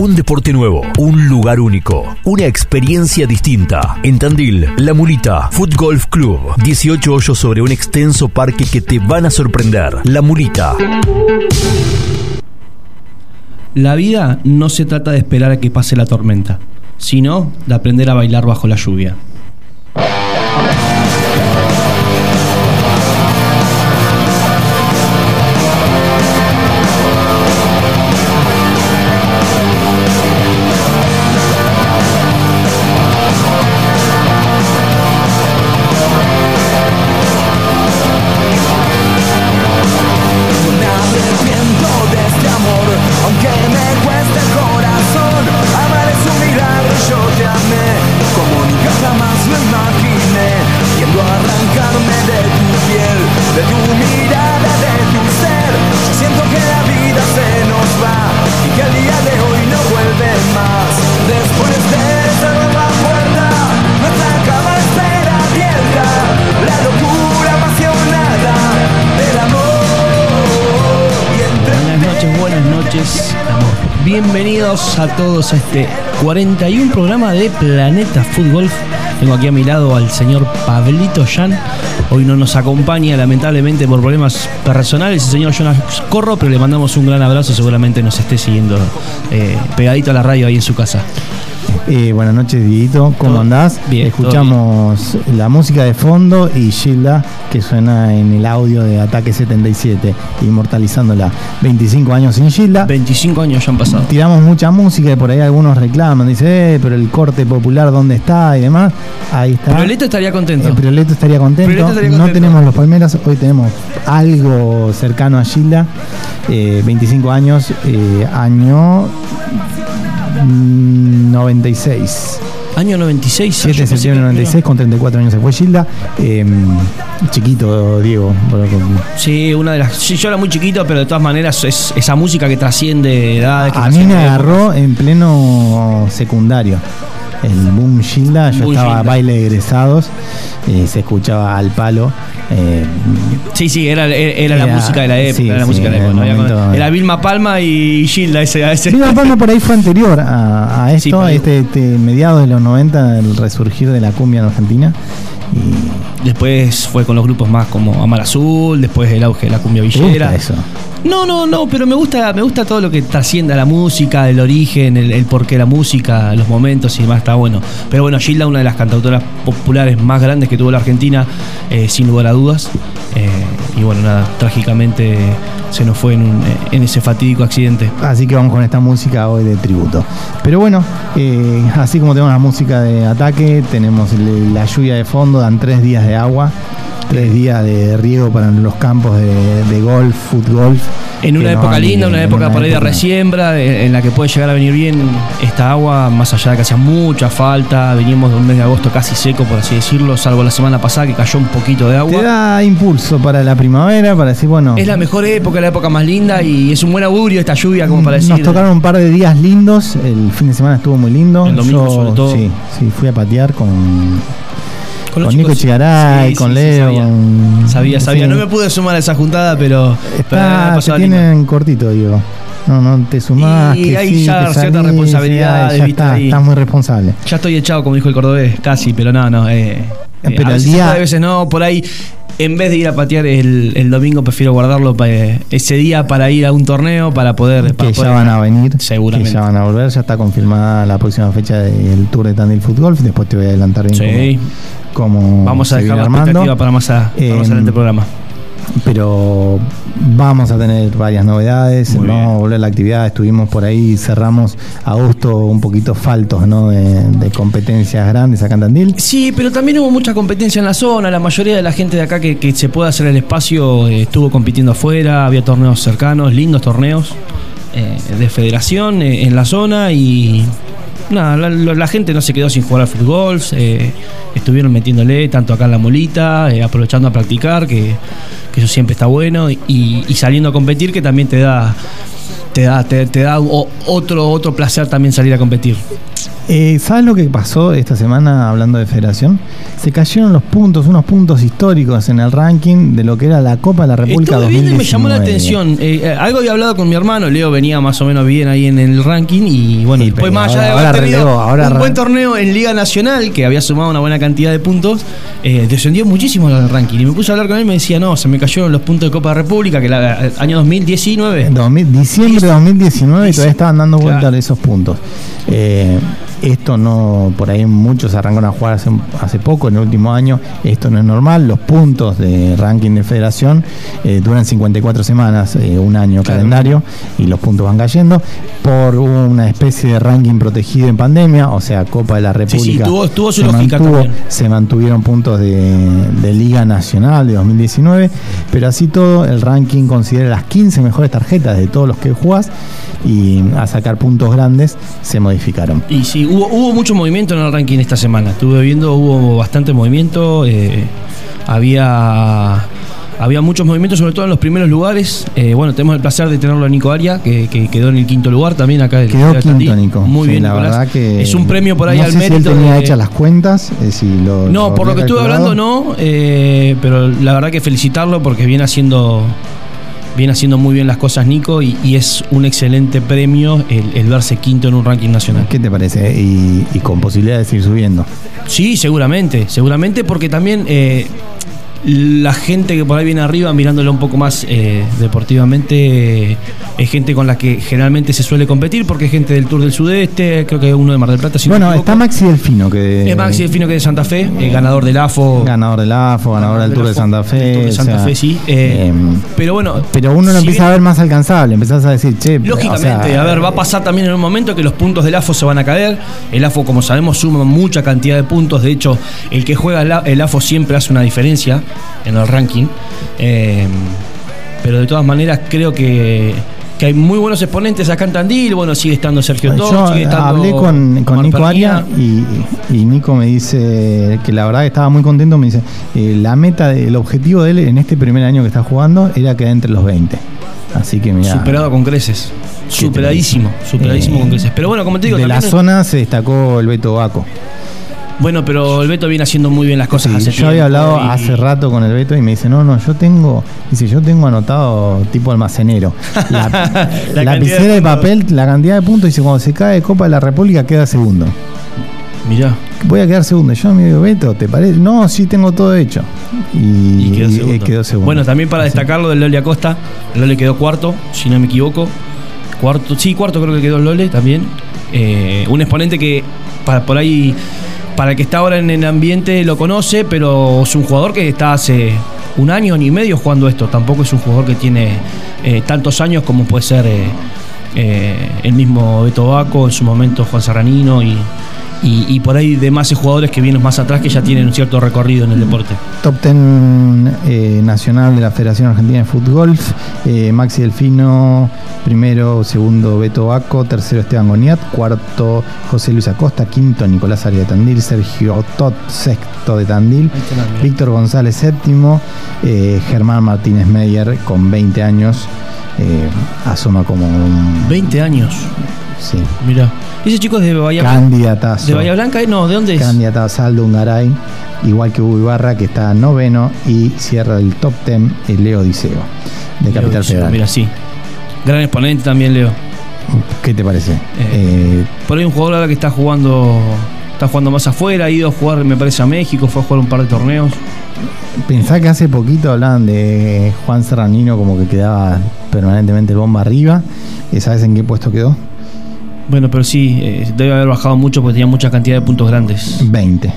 Un deporte nuevo, un lugar único, una experiencia distinta. En Tandil, La Mulita, Foot Golf Club. 18 hoyos sobre un extenso parque que te van a sorprender. La Mulita. La vida no se trata de esperar a que pase la tormenta, sino de aprender a bailar bajo la lluvia. A todos a este 41 programa de Planeta Fútbol. Tengo aquí a mi lado al señor Pablito Jan. Hoy no nos acompaña lamentablemente por problemas personales el señor Jonas Corro, pero le mandamos un gran abrazo. Seguramente nos esté siguiendo eh, pegadito a la radio ahí en su casa. Eh, buenas noches, Dieguito. ¿Cómo andás? Bien. Escuchamos la música de fondo y Gilda, que suena en el audio de Ataque 77, inmortalizándola. 25 años sin Gilda. 25 años ya han pasado. Tiramos mucha música y por ahí algunos reclaman. Dice, eh, pero el corte popular, ¿dónde está? Y demás. Ahí está. Prioleto estaría contento. El Prioleto estaría contento. Prioleto estaría No tenemos los palmeras, hoy tenemos algo cercano a Gilda. Eh, 25 años, eh, año 96. Año 96. 7 de septiembre del 96, con 34 años se fue Gilda. Eh, chiquito, Diego. Sí, una de las. sí, yo era muy chiquito, pero de todas maneras es esa música que trasciende edades. que A mí me agarró en pleno secundario. El boom Gilda, yo Boom estaba a baile de egresados, se escuchaba al palo. eh, Sí, sí, era, era, era la música de la época. sí, era la sí, música de la época. no momento- era Vilma Palma y Gilda, ese. ese. Viva Palma por ahí fue anterior a, a esto, ahí. este, este mediados de los 90, el resurgir de la cumbia en Argentina. Y Después fue con los grupos más como Amar Azul, después el auge de la cumbia ¿te villera. eso? No, no, no, pero me gusta, me gusta todo lo que trasciende a la música, el origen, el, porqué de la música, los momentos y demás, está bueno. Pero bueno, Gilda, una de las cantautoras populares más grandes que tuvo la Argentina, eh, sin lugar a dudas. Eh, y bueno, nada, trágicamente se nos fue en, ese fatídico accidente. Así que vamos con esta música hoy de tributo. Pero bueno, eh, así como tenemos la música de ataque, tenemos la lluvia de fondo, dan tres días de agua, tres días de riego para los campos de, de golf, fútbol. En una época linda, una época por ahí de resiembra, en, la que puede llegar a venir bien esta agua, más allá de que hacía mucha falta. Venimos de un mes de agosto casi seco, por así decirlo, salvo la semana pasada que cayó un poquito de Te agua. da impulso para la primavera, para decir, bueno, Es la mejor época, la época más linda y es un buen augurio esta lluvia, como para decir. nos tocaron un par de días lindos, el fin de semana estuvo muy lindo. El domingo, sobre todo. Sí, sí, fui a patear con, con Nico. Chigaray, Sí, con sí, sí, Leo, sabía. con- Sabía, sabía. No me pude sumar a esa juntada, pero. Está, linda. tienen cortito, digo. No, no, te sumás, Y que hay ya que salís, responsabilidades, ya está, ahí. estás muy responsable. Ya estoy echado, como dijo el cordobés, casi, pero no, no. Eh, Pero a el veces día- a veces no, por ahí. En vez de ir a patear el, el domingo, prefiero guardarlo eh, ese día para ir a un torneo, para poder. para que ya poder- van a venir, Seguramente. que ya van a volver, ya está confirmada la próxima fecha del Tour de Tandil Football, después te voy a adelantar bien Sí, cómo, cómo vamos a dejar la armando. expectativa para más, a, para más Em, adelante el programa. Pero vamos a tener varias novedades, Muy vamos bien. a volver a la actividad, estuvimos por ahí, cerramos agosto un poquito faltos ¿no? de, de competencias grandes acá en Tandil. Sí, pero también hubo mucha competencia en la zona. La mayoría de la gente de acá que, que se puede hacer el espacio eh, estuvo compitiendo afuera. Había torneos cercanos, lindos torneos eh, de federación eh, en la zona y nada, la, gente no se quedó sin jugar al fútbol. estuvieron metiéndole tanto acá en la molita, eh, aprovechando a practicar, que, eso siempre está bueno y, saliendo a competir que también te da te da te, te da otro otro placer también salir a competir. Eh, ¿Sabes lo que pasó esta semana hablando de federación? Se cayeron los puntos, unos puntos históricos en el ranking de lo que era la Copa de la República Estuve viendo y me llamó la 2019. atención. Eh, eh, algo había hablado con mi hermano, Leo venía más o menos bien ahí en el ranking y bueno, Sí, después más allá de haber tenido ahora un buen torneo en Liga Nacional, que había sumado una buena cantidad de puntos, eh, descendió muchísimo el ranking. Y me puse a hablar con él y me decía, no, se me cayeron los puntos de Copa de República, que el año 2019. En 2000 diciembre de 2019 y todavía estaban dando vuelta Claro. esos puntos. Eh, esto no, por ahí muchos arrancaron a jugar hace, hace poco, en el último año. Esto no es normal. Los puntos de ranking de federación eh, duran 54 semanas, eh, un año Claro. calendario, y los puntos van cayendo por una especie de ranking protegido en pandemia, o sea, Copa de la sí, República. tuvo- tuvo su se lógica mantuvo- se mantuvieron puntos de, de Liga Nacional de 2019, pero así todo el ranking considera las 15 mejores tarjetas de todos los que jugás y a sacar puntos grandes se modificaron. Y sí, hubo, hubo mucho movimiento en el ranking esta semana. Estuve viendo, hubo bastante movimiento. eh, había, había muchos movimientos, sobre todo en los primeros lugares. Eh, bueno, tenemos el placer de tenerlo a Nico Aria, que, que quedó en el quinto lugar también acá. del- Quedó quinto. Nico. Muy Sí, bien, la Nicolás. verdad que Es un premio por ahí no al sé si él mérito. tenía de- hechas las cuentas, eh, si lo, no, lo por lo que estuve hablando no, eh, pero la verdad que felicitarlo porque viene haciendo viene haciendo muy bien las cosas Nico y, y es un excelente premio el, el verse quinto en un ranking nacional. ¿Qué te parece? Y, y con posibilidad de seguir subiendo. Sí, seguramente, seguramente porque también eh, la gente que por ahí viene arriba mirándolo un poco más eh, deportivamente es gente con la que generalmente se suele competir porque es gente del Tour del Sudeste, creo que uno de Mar del Plata. si bueno, está. Maxi Delfino, que Es Maxi Delfino que es de Santa Fe, eh, ganador del AFO. ganador del AFO, ganador del Tour de Santa Fe. Tour de o Santa sea, Fe, sí. eh, em, pero bueno. Pero uno lo si empieza bien- a ver más alcanzable, empezás a decir, che, Lógicamente, o sea, a ver, va a pasar también en un momento que los puntos del AFO se van a caer. El AFO, como sabemos, suma mucha cantidad de puntos. De hecho, el que juega el AFO siempre hace una diferencia en el ranking. Eh, pero de todas maneras, creo que, que hay muy buenos exponentes acá en Tandil. Bueno, sigue estando Sergio Yo sigue estando hablé con, con Nico. Aria y, y Nico me dice que la verdad que estaba muy contento. Me dice, eh, la meta, el objetivo de él en este primer año que está jugando era quedar entre los 20. Así que mira. Superado con creces. ¿Qué te Superadísimo, superadísimo Eh, con creces. Pero bueno, como te digo, de la zona se destacó el Beto Baco. Bueno, pero el Beto viene haciendo muy bien las cosas Sí, hace yo había hablado y- hace rato con el Beto y me dice, no, no, yo tengo, dice, yo tengo anotado tipo almacenero. La, La lapicera de de, papel, la cantidad de puntos, dice, cuando se cae Copa de la República queda segundo. Mirá. Voy a quedar segundo. Yo me digo, Beto, ¿te parece? No, sí tengo todo hecho. Y, Y quedó y- segundo. quedó segundo. Bueno, también para destacarlo del Lole Acosta, el Lole quedó cuarto, si no me equivoco. Cuarto, sí, cuarto creo que quedó el Lole también. Eh, un exponente que para, por ahí, para el que está ahora en el ambiente lo conoce, pero es un jugador que está hace un año, y medio jugando esto. Tampoco es un jugador que tiene eh, tantos años como puede ser eh, eh, el mismo Beto Baco, en su momento Juan Serranino y, y, y por ahí demás jugadores que vienen más atrás que ya tienen un cierto recorrido en el deporte. Top 10 eh, nacional de la Federación Argentina de Fútbol. Eh, Maxi Delfino, primero, segundo Beto Baco, tercero Esteban Goniat, cuarto José Luis Acosta, quinto Nicolás Aria de Tandil, Sergio Tot, sexto de Tandil, Víctor González séptimo, eh, Germán Martínez Meyer con 20 años, asoma como un... 20 años. Sí, Mira. ¿Ese chico es de Bahía Blanca? candidatazo. ¿De Bahía Blanca? eh? No, ¿de dónde es? Candidatazo Aldo Ungaray, igual que Hugo Ibarra, que está noveno, y cierra el top 10 el Leo Diceo, de Leo Capital Federal. Mira, sí. Gran exponente también, Leo. ¿Qué te parece? Eh, Eh, Por ahí un jugador ahora que está jugando está jugando más afuera, ha ido a jugar, me parece, a México, fue a jugar un par de torneos. pensá que hace poquito hablaban de Juan Serranino como que quedaba permanentemente bomba arriba. ¿Y ¿Sabes en qué puesto quedó? Bueno, pero sí, eh, debe haber bajado mucho porque tenía mucha cantidad de puntos grandes. 20.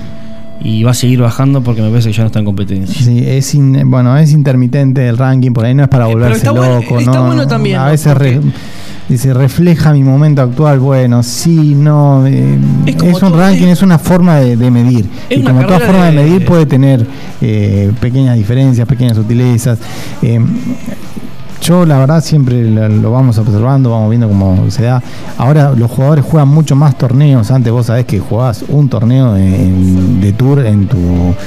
Y va a seguir bajando porque me parece que ya no está en competencia. Sí, es in- bueno, es intermitente el ranking, por ahí no es para Eh, volverse está bueno- loco, está ¿no? bueno también, A ¿no? veces re- dice, refleja mi momento actual, bueno, sí, no, eh, Es un ranking, es- es una forma de, de medir. Es y como toda forma de, de- medir puede tener eh, pequeñas diferencias, pequeñas sutilezas. Yo la verdad siempre lo, vamos observando, vamos viendo cómo se da. Ahora los jugadores juegan mucho más torneos. Antes vos sabés que jugabas un torneo en- de tour en tu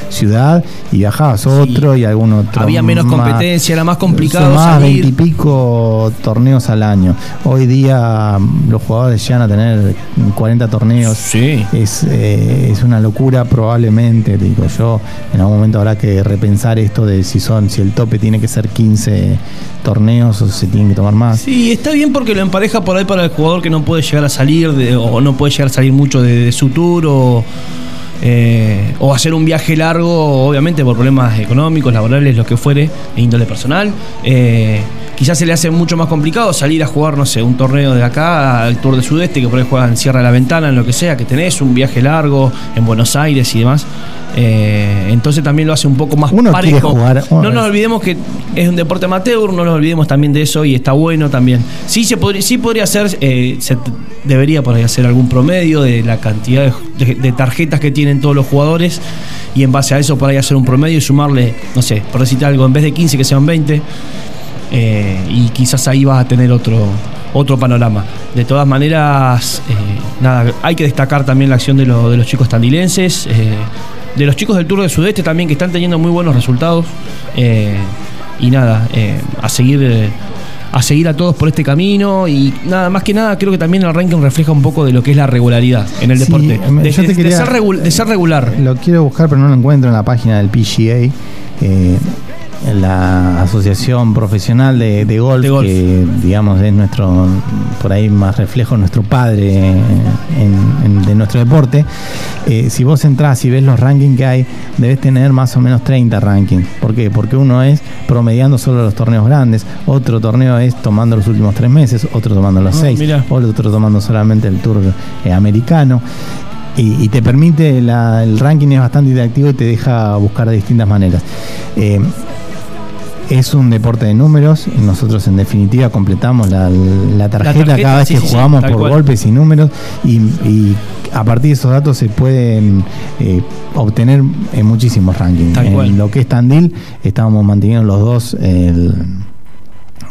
ciudad y viajabas otro y algún otro. Había menos más. competencia, era más complicado más veintipico torneos al año. Hoy día los jugadores llegan a tener 40 torneos. Sí. Es, eh, es una locura probablemente, digo yo, en algún momento habrá que repensar esto de si son, si el tope tiene que ser 15 torneos o se tienen que tomar más. Sí, está bien porque lo empareja por ahí para el jugador que no puede llegar a salir o no puede llegar a salir mucho de, de su tour o, eh, o hacer un viaje largo, obviamente por problemas económicos, laborales, lo que fuere, e índole personal. Eh, quizás se le hace mucho más complicado salir a jugar, no sé, un torneo de acá al Tour de Sudeste, que por ahí juegan de la Ventana, en lo que sea, que tenés un viaje largo en Buenos Aires y demás. Eh, entonces también lo hace un poco más Uno parejo. jugar- no nos olvidemos que es un deporte amateur, no nos olvidemos también de eso y está bueno también. Sí se podría, sí podría hacer, eh, se debería por ahí hacer algún promedio de la cantidad de, de- de tarjetas que tienen todos los jugadores y en base a eso por ahí hacer un promedio y sumarle, no sé, por decirte algo, en vez de 15 que sean 20 eh, y quizás ahí vas a tener otro otro panorama. De todas maneras, eh, nada, hay que destacar también la acción de, lo- de los chicos tandilenses, eh, de los chicos del Tour del Sudeste también que están teniendo muy buenos resultados. y nada, a seguir a seguir a todos por este camino y nada más que nada creo que también el ranking refleja un poco de lo que es la regularidad en el Sí, deporte. De, yo te de- de quería- ser regu- de ser regular. Lo quiero buscar, pero no lo encuentro en la página del PGA. eh, la asociación profesional de, de golf, De golf. que digamos es nuestro, por ahí más reflejo nuestro padre en- en- de nuestro deporte. Eh, si vos entrás y ves los rankings que hay, debes tener más o menos 30 rankings. ¿Por qué? Porque uno es promediando solo los torneos grandes, otro torneo es tomando los últimos tres meses, otro tomando los Ah, seis, mirá. otro tomando solamente el tour eh, americano. Y, y te permite, la- el ranking es bastante interactivo y te deja buscar de distintas maneras. Eh, es un deporte de números, nosotros en definitiva completamos la, la tarjeta, tarjeta, cada vez sí, que sí, jugamos por cual. golpes y números y, y a partir de esos datos se pueden eh, obtener eh, muchísimos rankings. Tal en cual. lo que es Tandil estábamos manteniendo los dos el,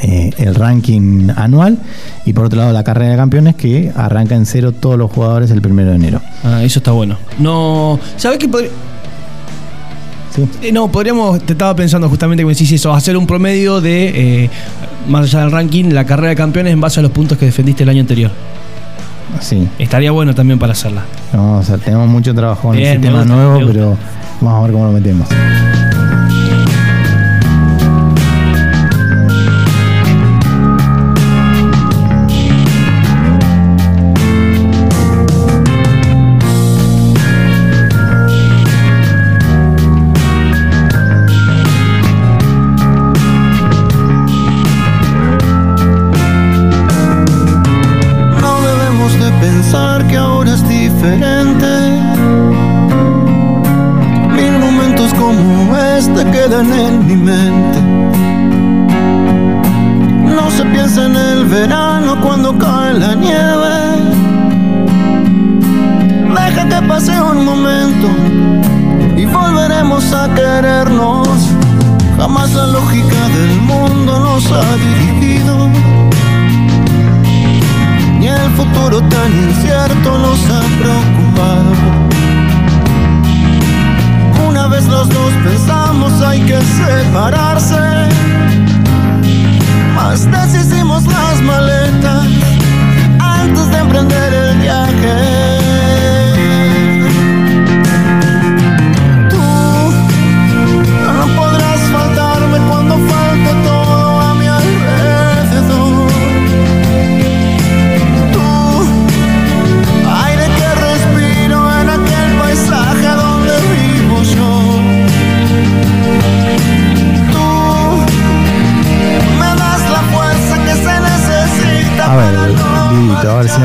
eh, el ranking anual y por otro lado la carrera de campeones que arranca en cero todos los jugadores el primero de enero. Ah, eso está bueno. No, ¿sabes qué podría- ¿sí? Eh, no, podríamos, te estaba pensando justamente como decís eso, hacer un promedio de, eh, más allá del ranking, la carrera de campeones en base a los puntos que defendiste el año anterior. Sí, Estaría bueno también para hacerla. no, o sea, tenemos mucho trabajo en Bien, ese me tema gusta, nuevo, me pero vamos a ver cómo lo metemos.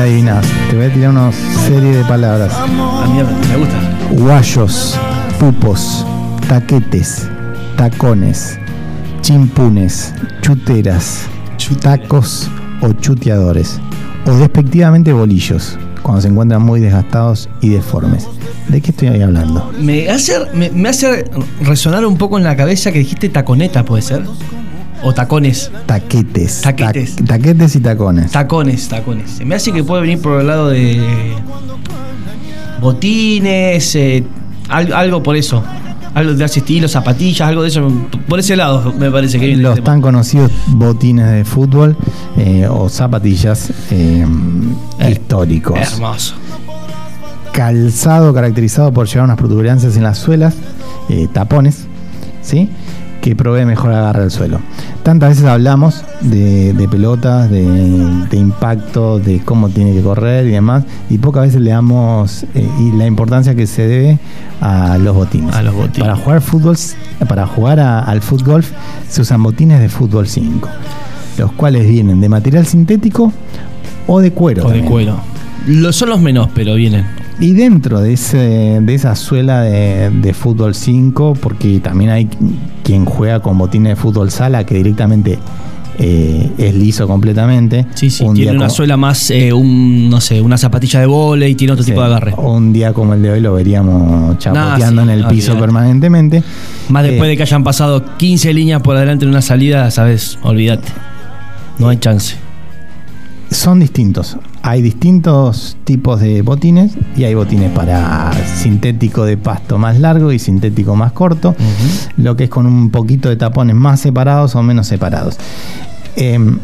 Didito, a ver si adivinas. Te voy a tirar una serie de palabras. A mí me gusta. Guayos, pupos, taquetes, tacones, chimpunes, chuteras, tacos o chuteadores. O despectivamente bolillos, cuando se encuentran muy desgastados y deformes. ¿De qué estoy ahí hablando? Me hace, me, me hace resonar un poco en la cabeza que dijiste taconeta, ¿puede ser? O tacones. Taquetes. Taquetes. Ta- taquetes y tacones. Tacones, tacones. Se me hace que puede venir por el lado de botines, eh, al- algo por eso. Algo de ese estilo, zapatillas, algo de eso. Por ese lado me parece que viene. Los tan conocidos botines de fútbol eh, o zapatillas eh, Eh, históricos. Hermoso. calzado caracterizado por llevar unas protuberancias en las suelas, tapones, ¿sí? Que provee mejor agarre al suelo. Tantas veces hablamos de, de pelotas, de, de impacto, de cómo tiene que correr y demás, y pocas veces le damos eh, y la importancia que se debe a los botines. A los botines. Para jugar fútbol, para jugar a- al fútbol se usan botines de fútbol 5, los cuales vienen de material sintético o de cuero. O de cuero. Lo- son los menos, pero vienen. Y dentro de, ese, de esa suela de, de fútbol 5, porque también hay quien juega con botines de fútbol sala que directamente eh, es liso completamente. Sí, sí, Un tiene una como- suela más, eh, un, no sé, una zapatilla de vole y tiene otro sí, tipo de agarre. Un día como el de hoy lo veríamos chapoteando sí, en el no, piso olvidate. permanentemente. Más después Eh, de que hayan pasado 15 líneas por adelante en una salida, sabes, olvídate. No hay chance. Son distintos. Hay distintos tipos de botines y hay botines para sintético de pasto más largo y sintético más corto, lo que es con un poquito de tapones más separados o menos separados. Em,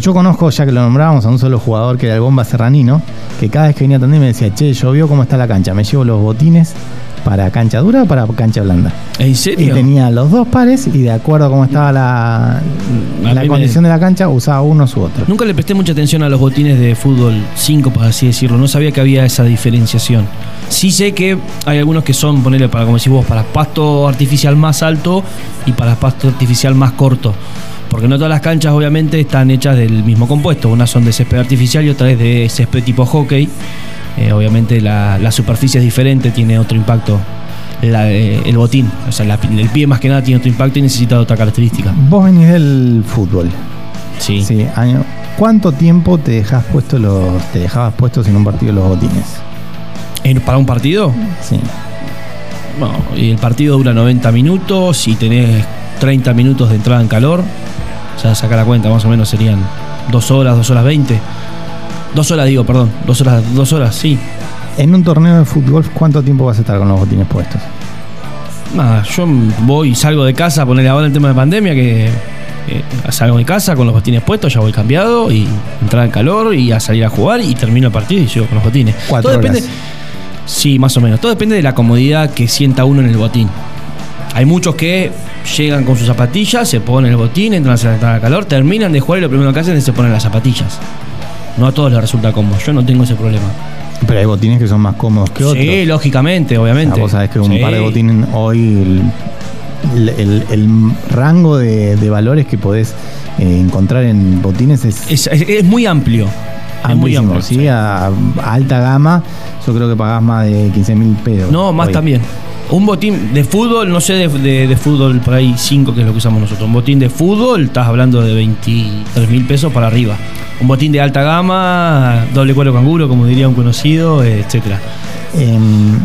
yo conozco, ya que lo nombrábamos, a un solo jugador que era el Bomba Serranino, que cada vez que venía a atender me decía, che, llovió, ¿cómo está la cancha? Me llevo los botines para cancha dura o para cancha blanda. ¿En Y serio? tenía los dos pares y de acuerdo a cómo estaba la, A la me- condición de la cancha, usaba uno u otro. Nunca le presté mucha atención a los botines de fútbol 5, por así decirlo. No sabía que había esa diferenciación. Sí sé que hay algunos que son, ponerle para, como decís vos, para pasto artificial más alto y para pasto artificial más corto. Porque no todas las canchas, obviamente, están hechas del mismo compuesto. Unas son de césped artificial y otras de césped tipo hockey. Eh, obviamente la, la superficie es diferente, tiene otro impacto. La, eh, el botín, o sea, la- el pie más que nada tiene otro impacto y necesita otra característica. Vos venís del fútbol. Sí. Sí, año- ¿Cuánto tiempo te dejas puesto los, te dejabas puestos en un partido los botines? En- ¿Para un partido? Sí. No, y el partido dura 90 minutos y tenés 30 minutos de entrada en calor. O sea, saca la cuenta, más o menos serían 2 horas, 2 horas 20. 2 horas digo, perdón. 2 horas, 2 horas, sí. En un torneo de fútbol, ¿cuánto tiempo vas a estar con los botines puestos? Nada, yo voy, salgo de casa, ponerle ahora el tema de pandemia, que eh, salgo de casa con los botines puestos, ya voy cambiado y entrar en calor y a salir a jugar y termino el partido y llego con los botines. Cuatro Todo horas. depende. Sí, más o menos. Todo depende de la comodidad que sienta uno en el botín. Hay muchos que llegan con sus zapatillas, se ponen el botín, entran a entrar al calor, terminan de jugar y lo primero que hacen es se ponen las zapatillas. No a todos les resulta cómodo. Yo no tengo ese problema. Pero hay botines que son más cómodos que otros. Sí, lógicamente, O obviamente. sea, vos sabés que un Sí. par de botines hoy, el, el- el rango de, de valores que podés eh, encontrar en botines es, Es, es- es muy amplio. Amplísimo. amplio. ¿sí? A, a alta gama, yo creo que pagás más de 15 mil pesos. No, más hoy. también. Un botín de fútbol, no sé de, de- de fútbol por ahí 5 que es lo que usamos nosotros. Un botín de fútbol, estás hablando de 23 mil pesos para arriba. Un botín de alta gama, doble cuero canguro, como diría un conocido, etcétera. Em,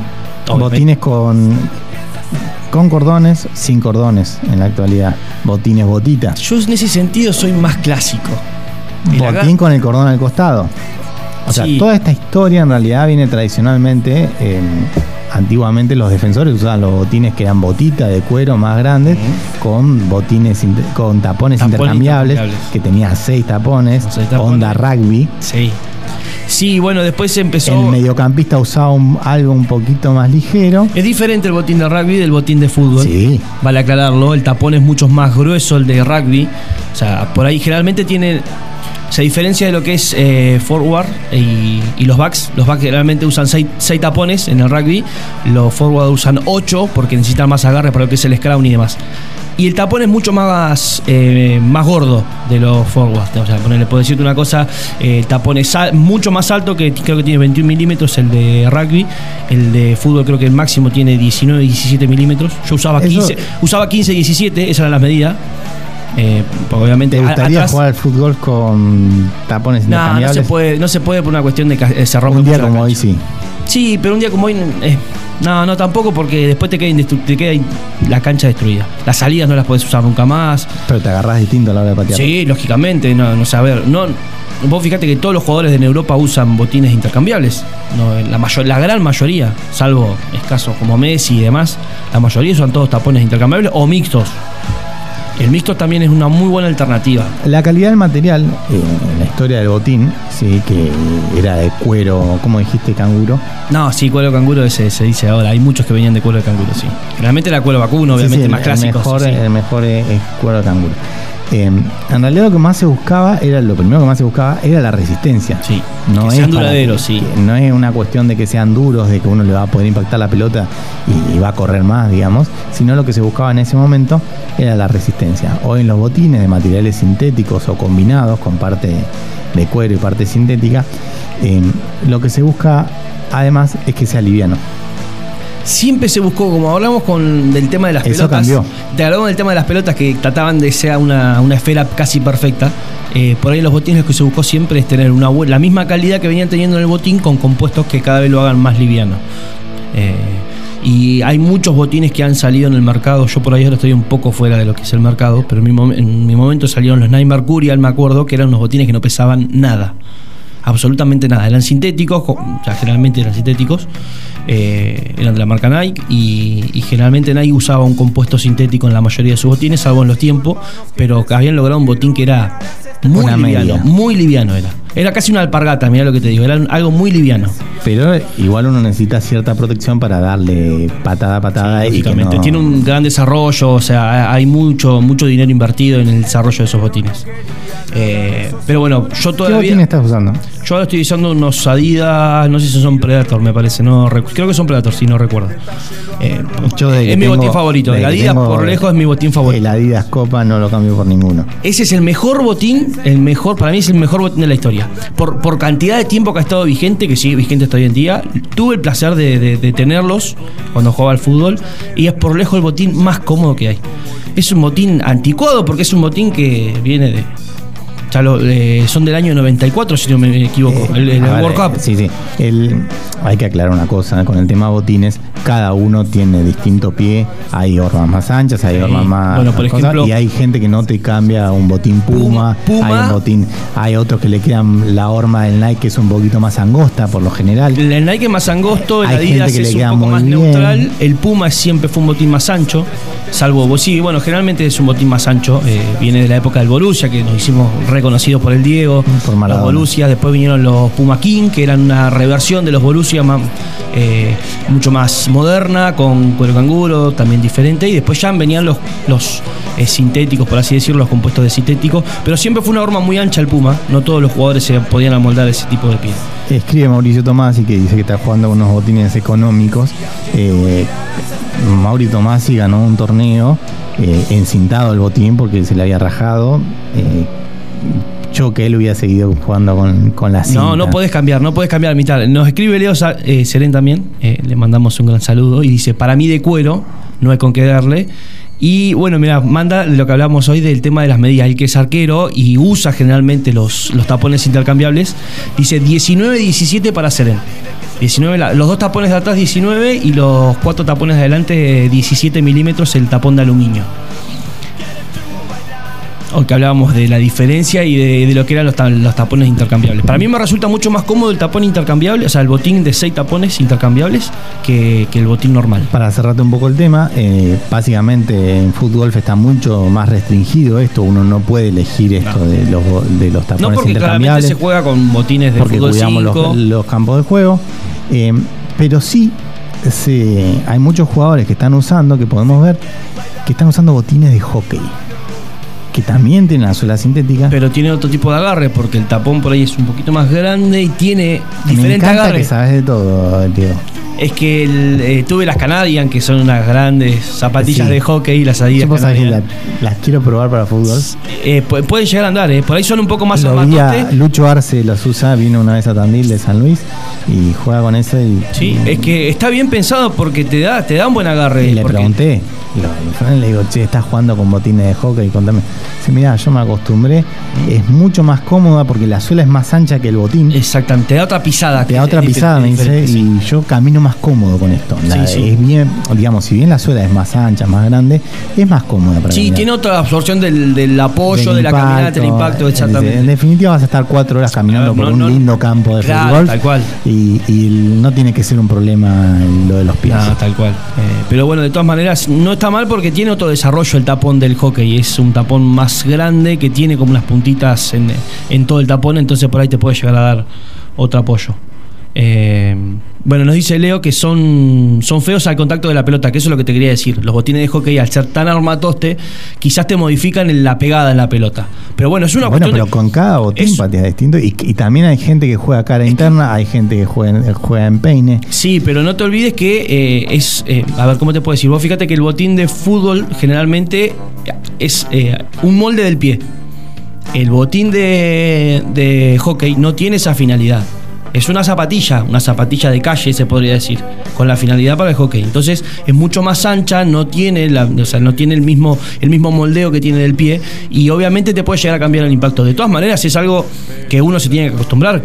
botines con, con cordones, sin cordones en la actualidad. Botines botita. Yo en ese sentido soy más clásico. Botín con el cordón al costado. O sea, Sí. toda esta historia en realidad viene tradicionalmente. antiguamente los defensores usaban los botines que eran botita de cuero más grandes con botines inter- con tapones, Tapones intercambiables, intercambiables. que tenía seis tapones, Seis tapones. onda rugby. Sí. Sí, bueno, después se empezó. El mediocampista usaba un- algo un poquito más ligero. Es diferente el botín de rugby del botín de fútbol. Sí. Vale aclararlo, el tapón es mucho más grueso el de rugby. O sea, por ahí generalmente tiene. Se diferencia de lo que es eh, forward y, y los backs. Los backs generalmente usan 6 tapones en el rugby. Los forward usan 8 porque necesitan más agarre para lo que es el scrum y demás. Y el tapón es mucho más, eh, más gordo de los forwards. O sea, ponerle, puedo decirte una cosa, eh, el tapón es al- mucho más alto, que creo que tiene 21 milímetros el de rugby. El de fútbol creo que el máximo tiene 19, 17 milímetros. Yo usaba Eso- 15, usaba 15, 17, esas eran las medidas. Eh, obviamente ¿Te gustaría atrás- jugar al fútbol con tapones No, no se puede, no se puede por una cuestión de que eh, se rompe un día como hoy sí. Sí, pero un día como hoy. eh, no, no, tampoco porque después te queda, indestru- te queda la cancha destruida. Las salidas no las puedes usar nunca más. Pero te agarrás distinto a la hora de patear. Sí, lógicamente, no, no sé, a ver, no, vos fíjate que todos los jugadores de Europa usan botines intercambiables, no, la, mayor, la gran mayoría, salvo escasos como Messi y demás, la mayoría usan todos tapones intercambiables o mixtos. El mixto también es una muy buena alternativa. La calidad del material, eh, la historia del botín, sí, que era de cuero, como dijiste, canguro. No, sí, cuero canguro ese se dice ahora. Hay muchos que venían de cuero de canguro, sí. Generalmente era cuero vacuno, obviamente sí, más el, clásico. El mejor, sí. el mejor es, es cuero de canguro. Eh, en realidad lo que más se buscaba, era lo primero que más se buscaba, era la resistencia. Sí, No que es sean duraderos, sí. no es una cuestión de que sean duros, de que uno le va a poder impactar la pelota y, y va a correr más, digamos, sino lo que se buscaba en ese momento era la resistencia. Hoy en los botines de materiales sintéticos o combinados con parte de cuero y parte sintética, eh, lo que se busca además es que sea liviano. Siempre se buscó, como hablamos con del tema de las Eso pelotas. cambió. Te hablamos del tema de las pelotas que trataban de ser una, una esfera casi perfecta. Eh, por ahí los botines lo que se buscó siempre es tener una la misma calidad que venían teniendo en el botín con compuestos que cada vez lo hagan más liviano. Eh, y hay muchos botines que han salido en el mercado. Yo por ahí ahora estoy un poco fuera de lo que es el mercado, pero en mi, mom- en mi momento salieron los Nike Mercurial, me acuerdo, que eran unos botines que no pesaban nada. Absolutamente nada. Eran sintéticos, co- o sea, generalmente eran sintéticos. eh, eran de la marca Nike y, y generalmente Nike usaba un compuesto sintético en la mayoría de sus botines, salvo en los tiempos, pero que habían logrado un botín que era muy Una liviano, media. muy liviano era. Era casi una alpargata, mira lo que te digo, era algo muy liviano. Pero igual uno necesita cierta protección para darle patada a patada y que Lógicamente, no- tiene un gran desarrollo, o sea, hay mucho, mucho dinero invertido en el desarrollo de esos botines. Eh, pero bueno, yo ¿Qué todavía. botín estás usando? Yo ahora estoy usando unos Adidas, no sé si son Predator, me parece, no creo que son Predator, si no recuerdo. Eh, Yo es mi tengo- botín favorito, el Adidas tengo por lejos es mi botín El favorito. Adidas Copa no lo cambio por ninguno. Ese es el mejor botín, el mejor, para mí es el mejor botín de la historia. Por, por cantidad de tiempo que ha estado vigente, que sigue vigente hasta hoy en día, tuve el placer de, de- de tenerlos cuando jugaba al fútbol y es por lejos el botín más cómodo que hay. Es un botín anticuado porque es un botín que viene de... ya lo- eh, son del año 94, si no me equivoco, Eh, el, World Cup. Sí, sí. El- hay que aclarar una cosa, con el tema botines, cada uno tiene distinto pie, hay hormas más anchas, hay Sí. hormas más Bueno, por cosas, ejemplo- y hay gente que no te cambia un botín Puma, Puma- hay un botín, hay otros que le quedan la horma del Nike que es un poquito más angosta por lo general. El Nike es más angosto, el Hay gente Adidas que le es queda un poco más bien. neutral, el Puma siempre fue un botín más ancho, salvo sí, bueno, generalmente es un botín más ancho, eh, viene de la época del Borussia, que nos hicimos reconocidos por el Diego, Por los. Borussia, después vinieron los Puma King, que eran una reversión de los Borussia más, eh, mucho más moderna, con cuero canguro, también diferente, y después ya venían los, los eh, sintéticos, por así decirlo, los compuestos de sintéticos, pero siempre fue una horma muy ancha el Puma, no todos los jugadores se podían amoldar ese tipo de piel. Escribe Mauricio Tomasi que dice que está jugando con unos botines económicos. Eh, Mauricio Tomasi ganó un torneo eh, encintado el botín porque se le había rajado. Eh, yo que él hubiera seguido jugando con, con la cinta. No, no podés cambiar, no podés cambiar mitad. Nos escribe Leo eh, Serén también, eh, le mandamos un gran saludo y dice, para mí de cuero, no hay con qué darle. Y bueno, mira, manda lo que hablamos hoy del tema de las medidas. El que es arquero y usa generalmente los, los tapones intercambiables, dice 19-17 para Serén. 19, la- los dos tapones de atrás 19 y los cuatro tapones de adelante 17 milímetros el tapón de aluminio. Aunque hablábamos de la diferencia y de, de lo que eran los, ta- los tapones intercambiables. Para mí me resulta mucho más cómodo el tapón intercambiable, o sea, el botín de seis tapones intercambiables que, que el botín normal. Para cerrarte un poco el tema, eh, básicamente en fútbol está mucho más restringido esto. Uno no puede elegir esto No. de, los, de los tapones No porque claramente intercambiables. se juega con botines de porque fútbol cuidamos 5. los, los campos de juego. Eh, pero sí, se- hay muchos jugadores que están usando, que podemos ver, que están usando botines de hockey. Que también tienen la suela sintética. Pero tiene otro tipo de agarre porque el tapón por ahí es un poquito más grande y tiene Me diferente encanta agarre. que sabes de todo, Diego. Es que el, eh, tuve las Canadian, que son unas grandes zapatillas Sí. de hockey, las Adidas la- las quiero probar para fútbol. Eh, pu- pueden llegar a andar, eh. por ahí son un poco más Lo vi a- armatoste. Lucho Arce los usa, vino una vez a Tandil de San Luis y juega con eso y, Sí, es que está bien pensado porque te da, te da un buen agarre. y le pregunté, lo- le digo, che, estás jugando con botines de hockey, contame. Dice, mira, yo me acostumbré, es mucho más cómoda porque la suela es más ancha que el botín. Exactamente, te da otra pisada. Te da otra pisada, me dice, y yo camino más cómodo con esto. La- Sí, sí. Es bien, digamos, si bien la suela es más ancha, más grande, es más cómoda para Sí, caminar. tiene otra absorción del, del apoyo, Del de la caminata, el impacto, en- exactamente. En definitiva vas a estar cuatro horas caminando ver, por no- un no- lindo campo de Claro, fútbol. tal cual. Y, y no tiene que ser un problema lo de los pies. No, tal cual. Eh, pero bueno, de todas maneras, no está mal porque tiene otro desarrollo el tapón del hockey. Es un tapón más grande que tiene como unas puntitas en, en todo el tapón, entonces por ahí te puede llegar a dar otro apoyo. Eh, bueno, nos dice Leo que son, son feos al contacto de la pelota, que eso es lo que te quería decir. Los botines de hockey, al ser tan armatoste, quizás te modifican en la pegada en la pelota. Pero bueno, es una bueno, cuestión pero de- con cada botín es- distinto. Y, y también hay gente que juega cara interna, hay gente que juega, en- juega en peine. Sí, pero no te olvides que eh, es. eh, a ver, ¿cómo te puedo decir? Vos fíjate que el botín de fútbol generalmente es eh, un molde del pie. El botín de, de hockey no tiene esa finalidad. Es una zapatilla, una zapatilla de calle, se podría decir, con la finalidad para el hockey. Entonces es mucho más ancha, no tiene, o sea, no tiene el mismo, el mismo moldeo que tiene del pie y obviamente te puede llegar a cambiar el impacto. De todas maneras es algo que uno se tiene que acostumbrar.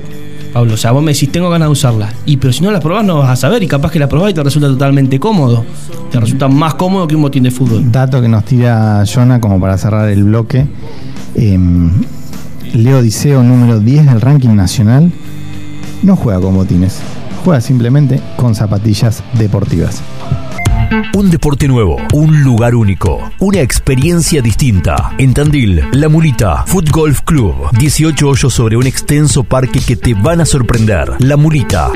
Pablo, o sea, vos me decís, tengo ganas de usarla. Y pero si no la probás no vas a saber y capaz que la probás y te resulta totalmente cómodo. Te resulta más cómodo que un botín de fútbol. Dato que nos tira Jonah como para cerrar el bloque. Em, Leo Diceo, número 10 del ranking nacional, no juega con botines. Juega simplemente con zapatillas deportivas. Un deporte nuevo, un lugar único, una experiencia distinta. En Tandil, La Mulita, Foot Golf Club. 18 hoyos sobre un extenso parque que te van a sorprender. La Mulita.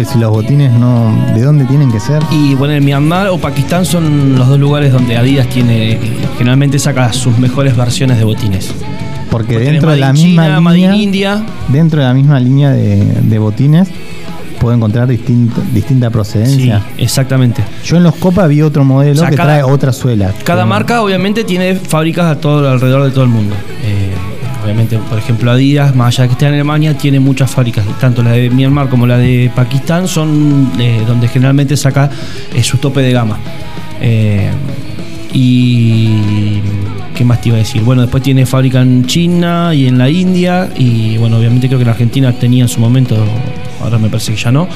Que si los botines no, ¿de dónde tienen que ser? Y bueno, en Myanmar o Pakistán son los dos lugares donde Adidas tiene generalmente saca sus mejores versiones de botines. Porque dentro de la misma línea, India. dentro de la misma línea de, de botines, puedo encontrar distinta, distinta Sí, procedencia. exactamente. Yo en los Copa vi otro modelo O sea, que cada- trae otra suela. Cada marca obviamente tiene fábricas a todo alrededor de todo el mundo. Eh, obviamente, por ejemplo, Adidas, más allá de que esté en Alemania, tiene muchas fábricas, tanto la de Myanmar como la de Pakistán, son eh, donde generalmente saca eh, su tope de gama. Eh, y ¿qué más te iba a decir? Bueno, después tiene fábrica en China y en la India. Y bueno, obviamente creo que en Argentina tenía en su momento, ahora me parece que ya no.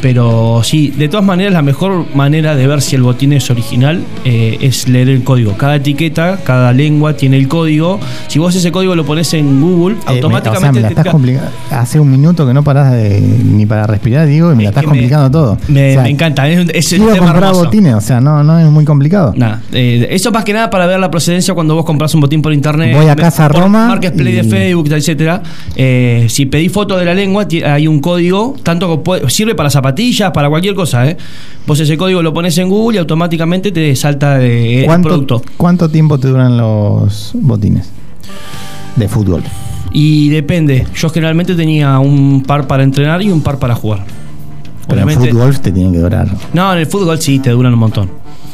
Pero sí, de todas maneras, la mejor manera de ver si el botín es original eh, es leer el código. Cada etiqueta, cada lengua tiene el código. Si vos ese código lo pones en Google, Eh, me- automáticamente. o sea, me la estás complicando. Hace un minuto que no parás de- ni para respirar, digo, y me la Es estás me- complicando todo. Me, O sea, me encanta, es, es Quiero tema comprar hermoso. botines, o sea, no, no es muy complicado. Nada, eh, eso más que nada para ver la procedencia cuando vos compras un botín por internet. Voy a Casa por Roma Marketplace de y- Facebook, etcétera. Eh, si pedís foto de la lengua, hay un código, tanto puede- sirve para zapatillas, para cualquier cosa, ¿eh? Vos ese código lo pones en Google y automáticamente te salta eh, el ¿Cuánto, producto. ¿Cuánto tiempo te duran los botines de fútbol? Y depende. Yo generalmente tenía un par para entrenar y un par para jugar. Pero en Obviamente- fútbol te tienen que durar. No, en el fútbol sí, te duran un montón.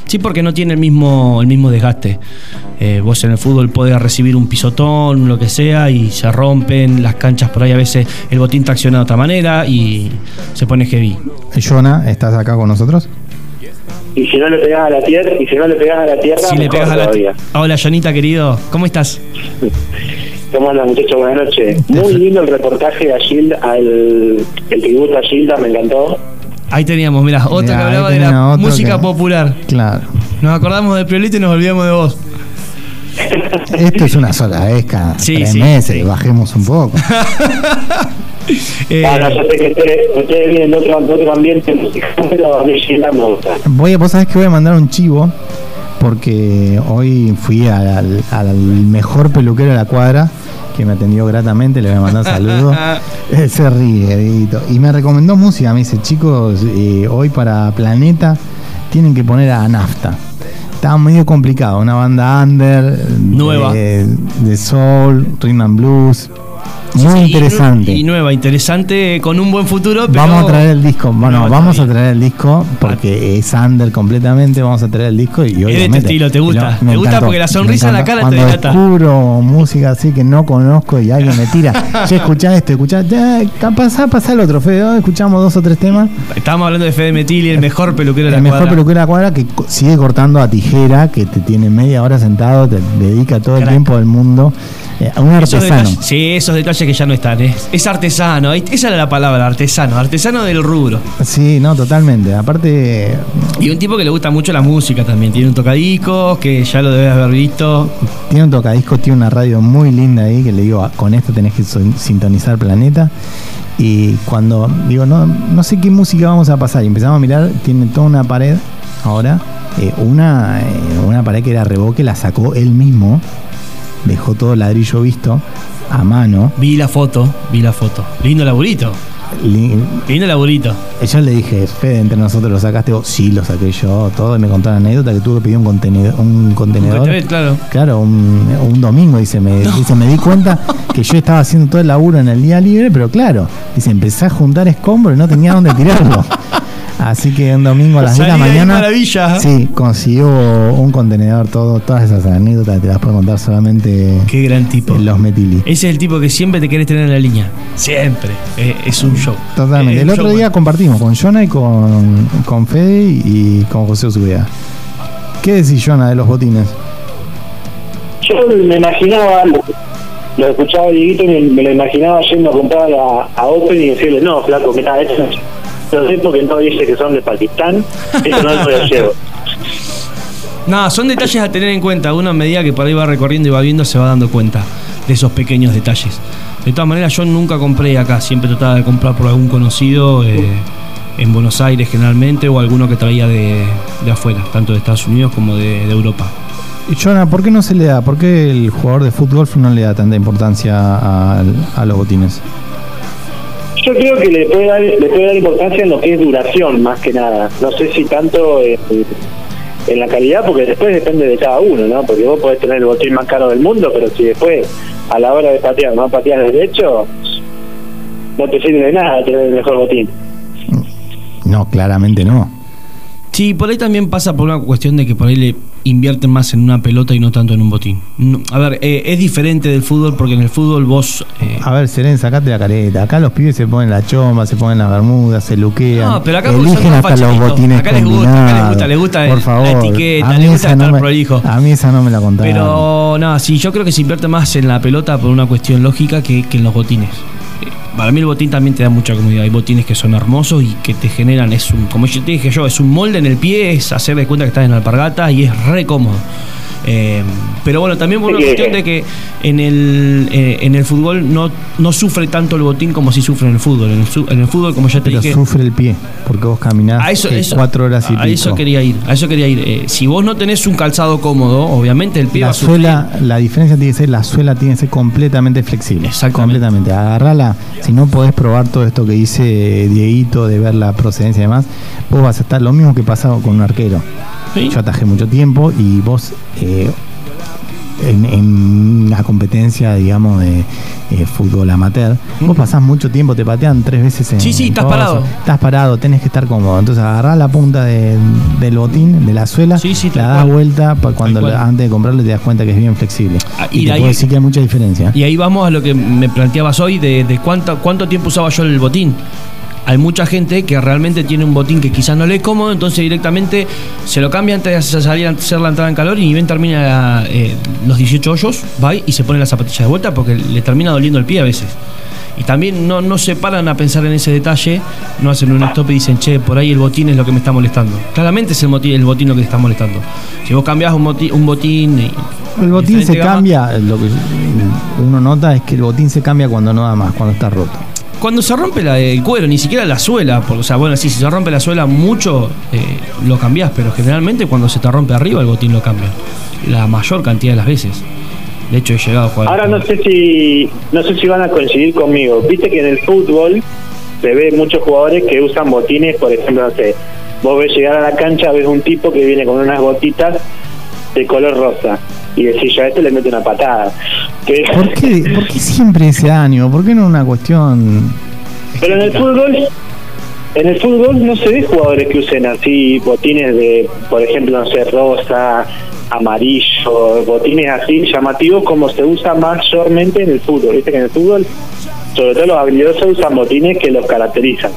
Sí, porque no tiene el mismo, el mismo desgaste. Eh, vos en el fútbol podés recibir un pisotón, lo que sea, y se rompen las canchas por ahí. A veces el botín tracciona de otra manera y se pone heavy. Jonah, ¿estás acá con nosotros? Y si no le pegas a la tierra, y si no le pegas a la tierra, Si le pegas a la todavía. Hola, Janita, querido. ¿Cómo estás? ¿Cómo andan muchachos? Buenas noches. Muy lindo el reportaje de Agilda, al, el tributo a Gilda, me encantó. Ahí teníamos, mirá, otro Mirá, que hablaba de la música que- popular. Claro. Nos acordamos de Priolito y nos olvidamos de vos. Esto es una sola vez cada Sí, tres sí, meses, sí. bajemos un poco. Eh, Ah, no, yo sé que ustedes, ustedes vienen de otro, de otro ambiente musical, pero a mí me gusta. Voy a, vos sabés que voy a mandar un chivo porque hoy fui al, al mejor peluquero de la cuadra que me atendió gratamente, le voy a mandar saludos. Se ríe. Y me recomendó música, me dice, chicos, eh, hoy para Planeta tienen que poner a Nafta. Estaba medio complicado, una banda under, Nueva. de, de soul, rhythm and blues, muy Sí, interesante. Y nueva, interesante, con un buen futuro. Pero Vamos a traer el disco, bueno, No, vamos a traer el disco porque es under completamente, vamos a traer el disco y de obviamente... este estilo, ¿te gusta? me ¿Te gusta? encantó, Porque la sonrisa en la cara te Cuando delata. descubro música así que no conozco y alguien me tira, che, escuchá esto, escuchá, ya, pasá, pasá el otro, Fede, escuchamos dos o tres temas. Estábamos hablando de Fede Metili, el mejor peluquero de la El mejor cuadra. peluquero de la cuadra que sigue cortando a tijera, que te tiene media hora sentado, te dedica todo el tiempo del mundo. Eh, a un Esos artesano. detalles- sí, esos detalles que ya no están. Es, es artesano, esa era la palabra, artesano. Artesano del rubro. Sí, no, totalmente. Aparte, Y un tipo que le gusta mucho la música también. Tiene un tocadiscos que ya lo debes haber visto. Tiene un tocadiscos, tiene una radio muy linda ahí que le digo, "Ah, con esto tenés que sintonizar Planeta. Y cuando digo, no, no sé qué música vamos a pasar, y empezamos a mirar, tiene toda una pared ahora, eh, una, eh, una pared que era reboque, la sacó él mismo, dejó todo ladrillo visto a mano. Vi la foto, vi la foto. Lindo laburito. Li- Lindo laburito. Yo le dije, Fede, entre nosotros lo sacaste vos. Sí, lo saqué yo, todo. Y me contó la anécdota que tuve que pedir un contenedor. Un contenedor. Claro. Claro, un, un domingo, dice me, dice, me di cuenta que yo estaba haciendo todo el laburo en el día libre, pero claro, dice, empecé a juntar escombros y no tenía dónde tirarlo. Así que un domingo a las 10 de la mañana. maravilla. Sí, consiguió un contenedor, todo, todas esas anécdotas te las puedo contar solamente Qué gran tipo. los Metili. Ese es el tipo que siempre te querés tener en la línea. Siempre. Eh, es un show. Totalmente. Eh, El otro día compartimos con Jonah y con, con Fede y con José Osubeda. ¿Qué decís, Jonah, de los botines? Yo me imaginaba, lo, lo escuchaba Dieguito y me, me lo imaginaba yendo a comprar a, a Open y decirle, no, flaco, que nada, no sé porque no dice que son de Pakistán, eso no me lo llevo. No, son detalles a tener en cuenta. Uno a medida que por ahí va recorriendo y va viendo se va dando cuenta de esos pequeños detalles. De todas maneras, yo nunca compré acá. Siempre trataba de comprar por algún conocido eh, en Buenos Aires generalmente o alguno que traía de, de afuera, tanto de Estados Unidos como de, de Europa. Y Jonah, ¿por qué no se le da? ¿Por qué el jugador de fútbol no le da tanta importancia a, a los botines? Yo creo que le puede, dar, le puede dar importancia en lo que es duración, más que nada. No sé si tanto eh, en la calidad, porque después depende de cada uno, ¿no? Porque vos podés tener el botín más caro del mundo, pero si después, a la hora de patear, no pateas de derecho, no te sirve de nada tener el mejor botín. No, claramente no. Sí, por ahí también pasa por una cuestión de que por ahí le, invierten más en una pelota y no tanto en un botín. No, a ver, eh, es diferente del fútbol porque en el fútbol vos... eh, A ver, Seren, sacate la careta. Acá los pibes se ponen la chomba, se ponen las bermudas, se luquean. No, pero acá eligen hasta los botines Acá les gusta, acá les gusta, les gusta Por el- favor. la etiqueta, a les mí gusta esa no estar me- prolijo. A mí esa no me la contaron. Pero no, sí, yo creo que se invierte más en la pelota por una cuestión lógica que, que en los botines. Para mí el botín también te da mucha comodidad. Hay botines que son hermosos y que te generan, es un, como yo te dije yo, es un molde en el pie, es hacer de cuenta que estás en la alpargata y es re cómodo. Eh, pero bueno, también por una Sí, cuestión eh. de que en el, eh, en el fútbol no, no sufre tanto el botín como si sufre en el fútbol. En el, su- en el fútbol, como ya te Pero dije, sufre el pie, porque vos caminás a eso, eh, eso- cuatro horas y a eso quería ir, a eso quería ir. Eh, si vos no tenés un calzado cómodo, obviamente el pie va La a sufrir. suela, la diferencia tiene que ser, la suela tiene que ser completamente flexible. Exactamente. Completamente. Agarrala. Si no podés probar todo esto que dice Dieguito de ver la procedencia y demás, vos vas a estar lo mismo que pasado con un arquero. Sí. Yo atajé mucho tiempo y vos eh, en, en la competencia, digamos, de eh, fútbol amateur, vos pasás mucho tiempo, te patean tres veces en Sí, sí, en estás parado. Estás parado, tenés que estar cómodo. Entonces agarrás la punta de- del botín, de la suela, Sí, sí, la das cual. vuelta para cuando la- antes de comprarlo te das cuenta que es bien flexible. Ah, y y te de ahí- puedo decir que hay mucha diferencia. Y ahí vamos a lo que me planteabas hoy de, de cuánto, cuánto tiempo usaba yo el botín. Hay mucha gente que realmente tiene un botín que quizás no le es cómodo, entonces directamente se lo cambia antes de salir a hacer la entrada en calor y ni bien termina la- eh, los 18 hoyos, va y se pone la zapatilla de vuelta porque le termina doliendo el pie a veces. Y también no, no se paran a pensar en ese detalle, no hacen un stop y dicen, che, por ahí el botín es lo que me está molestando. Claramente es el, moti- el botín lo que te está molestando. Si vos cambiás un, botín... y- El botín se gama- cambia, lo que uno nota es que el botín se cambia cuando no da más, cuando está roto. Cuando se rompe la- el cuero, ni siquiera la suela, porque, o sea, bueno, sí, si se rompe la suela mucho, eh, lo cambiás, pero generalmente cuando se te rompe arriba el botín lo cambia. La mayor cantidad de las veces. De hecho, he llegado a jugar. Ahora no sé si no sé si van a coincidir conmigo. Viste que en el fútbol se ve muchos jugadores que usan botines, por ejemplo, no sé, vos ves llegar a la cancha, ves un tipo que viene con unas botitas de color rosa y decís, ya a este le mete una patada. Que- ¿Por qué, por qué siempre ese año? ¿Por qué no una cuestión Pero en el fútbol, en el fútbol no se ve jugadores que usen así botines de, por ejemplo, no sé, rosa, amarillo, botines así llamativos como se usa mayormente en el fútbol. Viste que en el fútbol, sobre todo los habilidosos usan botines que los caracterizan.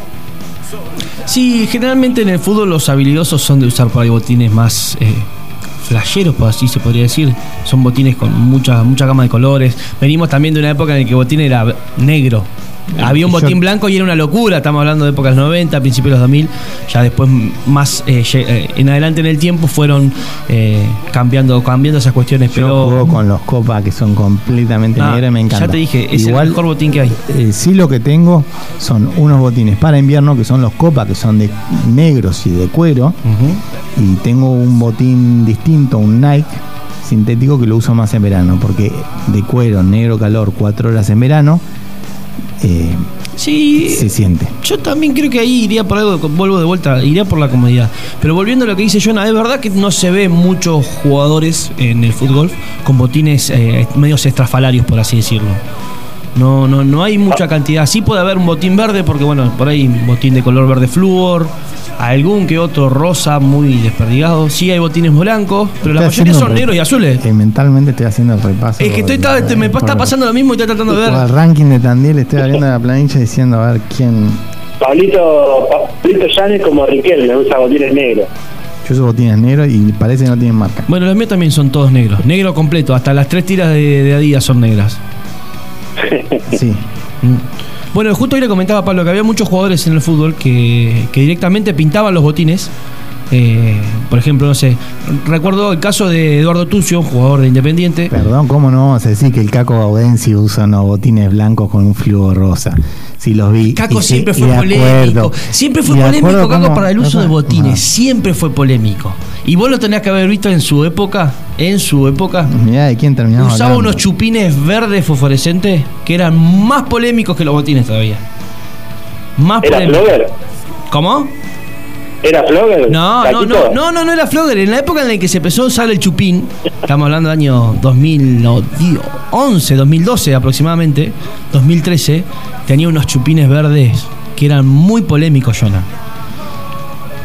Sí, generalmente en el fútbol los habilidosos son de usar por ahí botines más eh, flasheros, por así se podría decir. Son botines con mucha, mucha gama de colores. Venimos también de una época en la que el botín era negro. Había un Yo- botín blanco y era una locura. Estamos hablando de épocas 90, principios de los 2000. Ya después, más eh, eh, en adelante en el tiempo, fueron eh, cambiando, cambiando esas cuestiones. Yo Pero juego con los copas que son completamente Ah, negros y me encanta. Ya te dije, es Igual, el mejor botín que hay. eh, sí lo que tengo son unos botines para invierno que son los copas que son de negros y de cuero y tengo un botín distinto, un Nike sintético que lo uso más en verano porque de cuero, negro calor, cuatro horas en verano eh, Sí, se siente. Yo también creo que ahí iría por algo, vuelvo de vuelta, iría por la comodidad. Pero volviendo a lo que dice Jonah, es verdad que no se ve muchos jugadores en el fútbol con botines eh, medios estrafalarios, por así decirlo. No, no, no hay mucha cantidad. Sí puede haber un botín verde, porque bueno, por ahí botín de color verde flúor, algún que otro rosa muy desperdigado. Sí hay botines blancos, pero la mayoría son negros y azules. eh, mentalmente estoy haciendo el repaso. Es que estoy, por- está- me por- está pasando lo mismo y estoy tratando de por el ver. ranking de Tandil estoy abriendo la planilla diciendo a ver quién Pablito, Pablito Llanes como Riquelme usa botines negros. yo uso botines negros y parece que no tienen marca. Bueno, los míos también son todos negros. Negro completo, hasta las tres tiras de, de Adidas son negras. Sí. Mm. Bueno, justo hoy le comentaba Pablo que había muchos jugadores en el fútbol que, que directamente pintaban los botines. Eh, por ejemplo, no sé, recuerdo el caso de Eduardo Tucio, un jugador de Independiente. Perdón, ¿cómo no vamos a decir que el Caco Gaudensi usa unos botines blancos con un flujo rosa? Si los vi. Caco y siempre y fue polémico. Siempre fue polémico Caco cómo- para el uso de botines. Siempre fue polémico. Y vos lo tenías que haber visto en su época. En su época. Mirá de quién terminamos Usaba hablando. unos chupines verdes fosforescentes que eran más polémicos que los botines todavía. Más ¿Era polémicos. Flogger? ¿Cómo? ¿Era Flogger? No, no, no, no, no, no era Flogger. En la época en la que se empezó a usar el chupín, estamos hablando del año 2011, 2012 aproximadamente, 2013, tenía unos chupines verdes que eran muy polémicos, Jonah.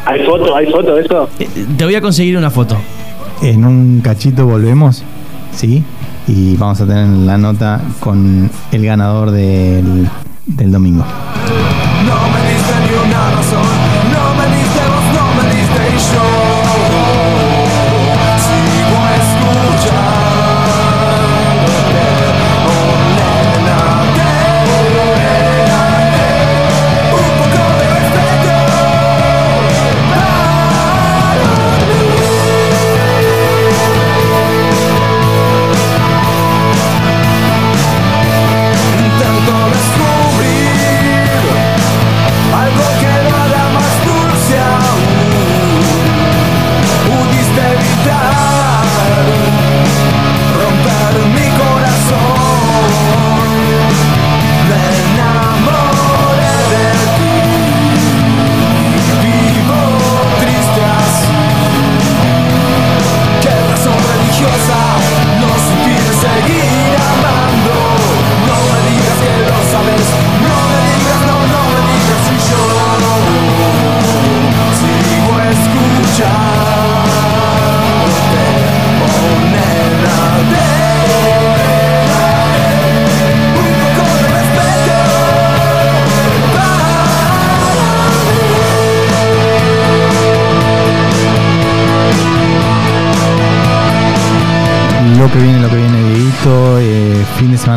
¿Hay fotos? ¿Hay fotos de eso? Eh, Te voy a conseguir una foto. en un cachito volvemos, ¿sí? Y vamos a tener la nota con el ganador del, del domingo.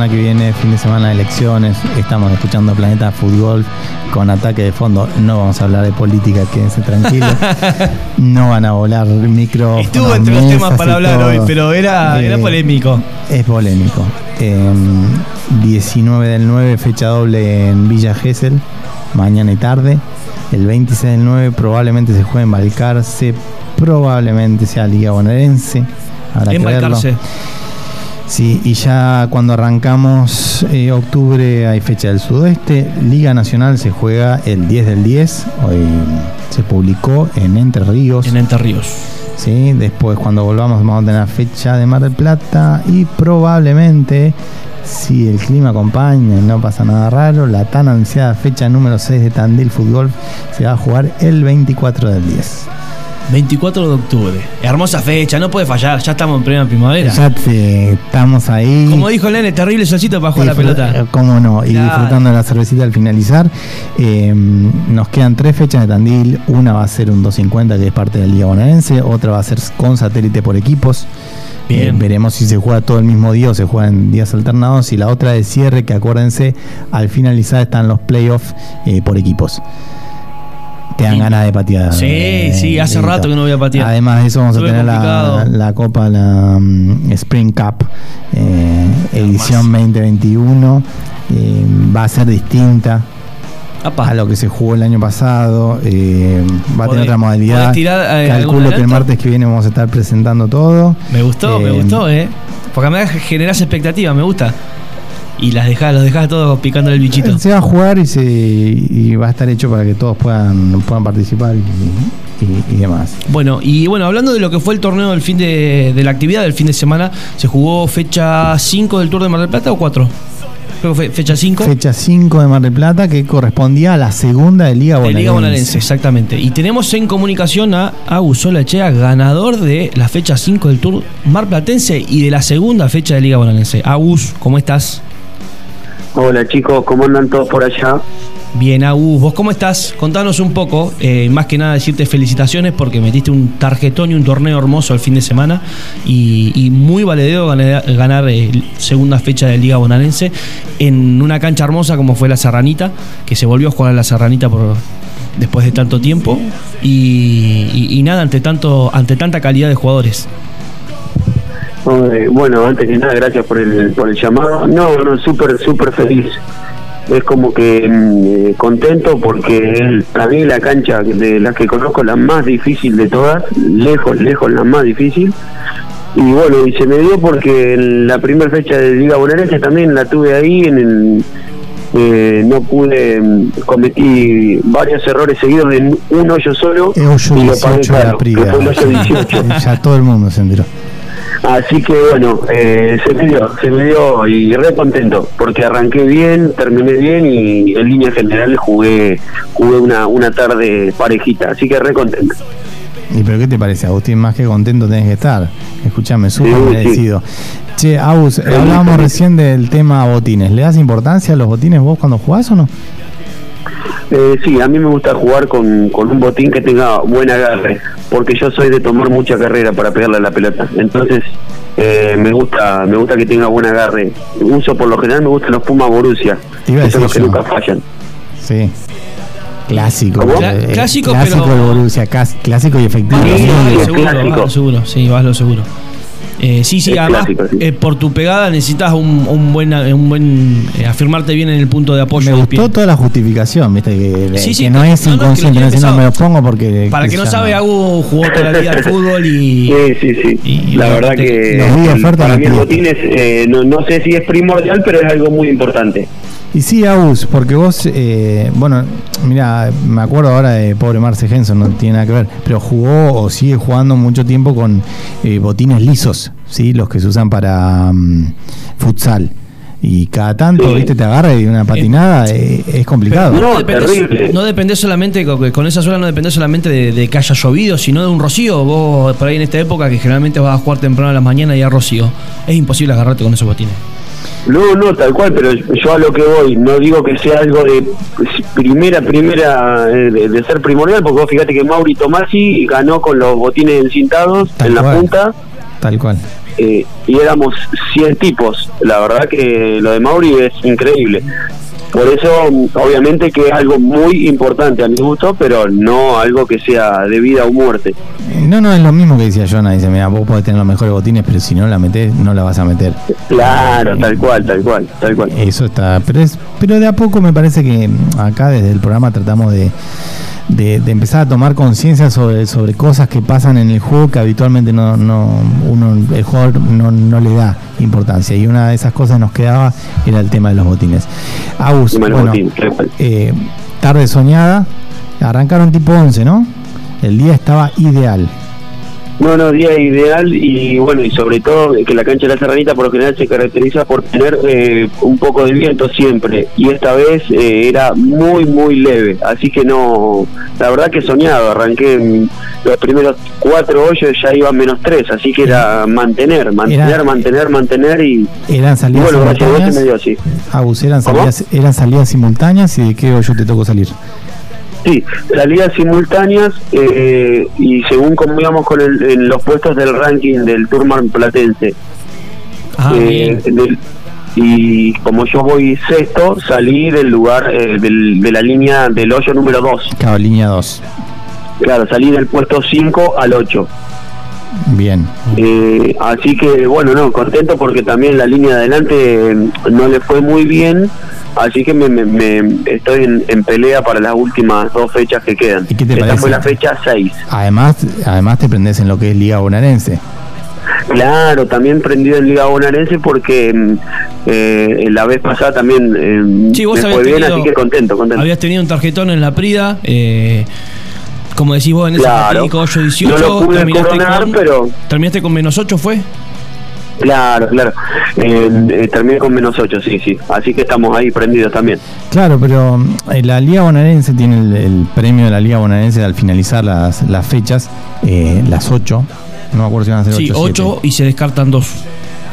Semana que viene, fin de semana de elecciones. Estamos escuchando Planeta Fútbol con ataque de fondo. No vamos a hablar de política, quédense tranquilos. no van a volar micro. Estuvo entre los temas para hablar hoy, pero era, era Eh, polémico. Es polémico. Eh, 19 del 9, fecha doble en Villa Gesell, mañana y tarde. El 26 del 9 probablemente se juegue en Balcarce, probablemente sea Liga Bonaerense. Habrá En que verlo. Balcarce. Sí, y ya cuando arrancamos eh, octubre hay fecha del sudoeste. Liga Nacional se juega el 10 del 10. Hoy se publicó en Entre Ríos. En Entre Ríos. ¿sí? Después cuando volvamos vamos a tener fecha de Mar del Plata y probablemente, si el clima acompaña y no pasa nada raro, la tan ansiada fecha número 6 de Tandil Fútbol se va a jugar el 24 del 10. 24 de octubre. Hermosa fecha, no puede fallar, ya estamos en plena primavera. Ya te- estamos ahí. Como dijo el nene, terrible solcito para jugar la pelota. Cómo no, y Claro. disfrutando de la cervecita al finalizar. Eh, nos quedan tres fechas de Tandil. Una va a ser un 250 que es parte de la Liga Bonaerense, otra va a ser con satélite por equipos. Bien. Eh, veremos si se juega todo el mismo día o se juega en días alternados. Y la otra de cierre, que acuérdense, al finalizar están los playoffs eh, por equipos. Te dan ganas de patear. Sí, eh, sí, hace rato que no voy a patear. Además de eso, vamos Estuve a tener la, Copa, la mm, Spring Cup, eh, edición 2021. eh, va a ser distinta Apa. a lo que se jugó el año pasado. eh, va a tener otra modalidad. tirar, eh, Calculo que el martes que viene vamos a estar presentando todo. Me gustó, me gustó, eh. Porque me generás expectativas, me gusta. Y las dejás, los dejás todos picando el bichito. Se va a jugar y, se, y va a estar hecho para que todos puedan, puedan participar y, y- y demás. Bueno, y bueno, hablando de lo que fue el torneo del fin de, de la actividad del fin de semana, ¿se jugó fecha 5 del Tour de Mar del Plata o 4? Creo que fue fecha 5. Fecha 5 de Mar del Plata que correspondía a la segunda de Liga De Bonaerense. Liga Bonaerense, exactamente. Y tenemos en comunicación a Agus Echea, ganador de la fecha 5 del Tour Marplatense y de la segunda fecha de Liga Bonaerense. Agus, ¿cómo estás? Hola chicos, ¿cómo andan todos por allá? Bien, Agus, ¿vos cómo estás? Contanos un poco, eh, más que nada decirte felicitaciones porque metiste un tarjetón y un torneo hermoso el fin de semana y, y muy valedero ganar, ganar, eh, segunda fecha de Liga Bonaerense en una cancha hermosa como fue la Serranita, que se volvió a jugar a la Serranita por después de tanto tiempo y, y- y nada, ante, tanto, ante tanta calidad de jugadores. Eh, bueno, antes que nada, gracias por el, por el llamado. No, no, súper, súper feliz. Es como que mm, eh, contento porque para mí la cancha de las que conozco la más difícil de todas, lejos, lejos la más difícil. Y bueno, y se me dio porque en la primera fecha de Liga Bonaerense también la tuve ahí en el... eh, no pude, mm, cometí varios errores seguidos en un hoyo solo Es hoyo y lo pagué 18 de la caro, que fue el hoyo 18. ya todo el mundo se enteró. Así que bueno, eh, se me dio, se me dio y re contento porque arranqué bien, terminé bien y en líneas generales jugué jugué una, una tarde parejita, así que re contento. ¿Y pero qué te parece, Agustín? Más que contento tenés que estar. Escúchame, súper Sí, sí. merecido. Che, Agus, hablábamos recién del tema botines. ¿Le das importancia a los botines vos cuando jugás o no? Eh, sí, a mí me gusta jugar con, con un botín que tenga buen agarre, porque yo soy de tomar mucha carrera para pegarle a la pelota. Entonces, eh, me gusta me gusta que tenga buen agarre. Uso por lo general, me gustan los Puma Borussia, que son los que nunca fallan. Sí. Clásico. Eh, clásico, clásico pero- Borussia, clásico y efectivo. Sí, sí, seguro, vas a clásico. lo seguro, sí, vas lo seguro. Eh, sí, sí, Es además, clásico, sí. eh, por tu pegada necesitas un, un buen, un buen eh, afirmarte bien en el punto de apoyo Me gustó pie. toda la justificación, viste, que, Sí, que sí, no que- es no, no, que lo inconsciente, no, me lo pongo porque... Para que no sabe, Agu jugó toda la vida al fútbol y... Sí, sí, sí. y- la verdad te- que para mí el botín es, eh, no, no sé si es primordial, pero es algo muy importante. Y sí, Agus, porque vos, eh, bueno, mira, me acuerdo ahora de pobre Marce Henson, no tiene nada que ver, pero jugó o sigue jugando mucho tiempo con eh, botines lisos, ¿sí? Los que se usan para mm, futsal. Y cada tanto, Sí. viste, te agarra y una patinada eh, es complicado. No, no depende, terrible. no depende solamente, con con esa suela no depende solamente de, de que haya llovido, sino de un rocío. Vos, por ahí en esta época, que generalmente vas a jugar temprano a la mañana y hay rocío, es imposible agarrarte con esos botines. No, no, tal cual, pero yo a lo que voy, no digo que sea algo de primera, primera, eh, de, de ser primordial, porque vos fíjate que Mauri Tomasi ganó con los botines encintados Tal en la cual. punta Tal cual. eh, y éramos 100 tipos. La verdad que lo de Mauri es increíble. Por eso, obviamente que es algo muy importante a mi gusto, pero no algo que sea de vida o muerte. No, no, es lo mismo que decía Jonah, dice, mira, vos podés tener los mejores botines, pero si no la metés, no la vas a meter. Claro, tal cual, tal cual, tal cual. Eso está, pero es, pero de a poco me parece que acá desde el programa tratamos de, de, de empezar a tomar conciencia sobre, sobre cosas que pasan en el juego que habitualmente no, no uno el jugador no, no le da importancia y una de esas cosas nos quedaba era el tema de los botines. Agus, bueno, eh, tarde soñada, arrancaron tipo 11, ¿no? El día estaba ideal. No, no, día ideal y bueno, y sobre todo que la cancha de la Serranita por lo general se caracteriza por tener eh, un poco de viento siempre y esta vez eh, era muy, muy leve, así que no, la verdad que soñado, arranqué los primeros cuatro hoyos ya iba menos tres, así que era mantener, mantener, Era- mantener, mantener y, Eran salidas bueno, simultáneas. me dio así. Agus, eran ¿Cómo? salidas, eran salidas simultáneas y de qué hoyo te tocó salir. Sí, salidas simultáneas eh, y según como íbamos con el, en los puestos del ranking del Tourman Platense. Ah, Eh, bien. del- y como yo voy sexto, salí del lugar eh, del- de la línea del hoyo número 2. Claro, línea 2. Claro, salí del puesto 5 al 8. Bien. Eh, así que bueno, no, contento porque también la línea de adelante eh, no le fue muy bien. Así que me, me- me- estoy en, en pelea para las últimas dos fechas que quedan. ¿Y qué te Esta parece? fue la fecha 6. Además, además te prendés en lo que es Liga Bonaerense. Claro, también prendido en Liga Bonaerense porque mm, eh, la vez pasada también eh, Sí, vos me fue bien, tenido- así que contento, contento. Habías tenido un tarjetón en la Prida, eh, como decís vos en ese Claro. fatídico hoyo 18, No lo pude terminaste, coronar, con, pero- terminaste con menos 8, ¿fue? Claro, claro. Eh, eh, terminé con menos 8, sí, sí. Así que estamos ahí prendidos también. Claro, pero eh, la Liga Bonaerense tiene el, el premio de la Liga Bonaerense al finalizar las, las fechas, eh, las 8. No me acuerdo si van a ser 8 Sí, 8 y se descartan 2.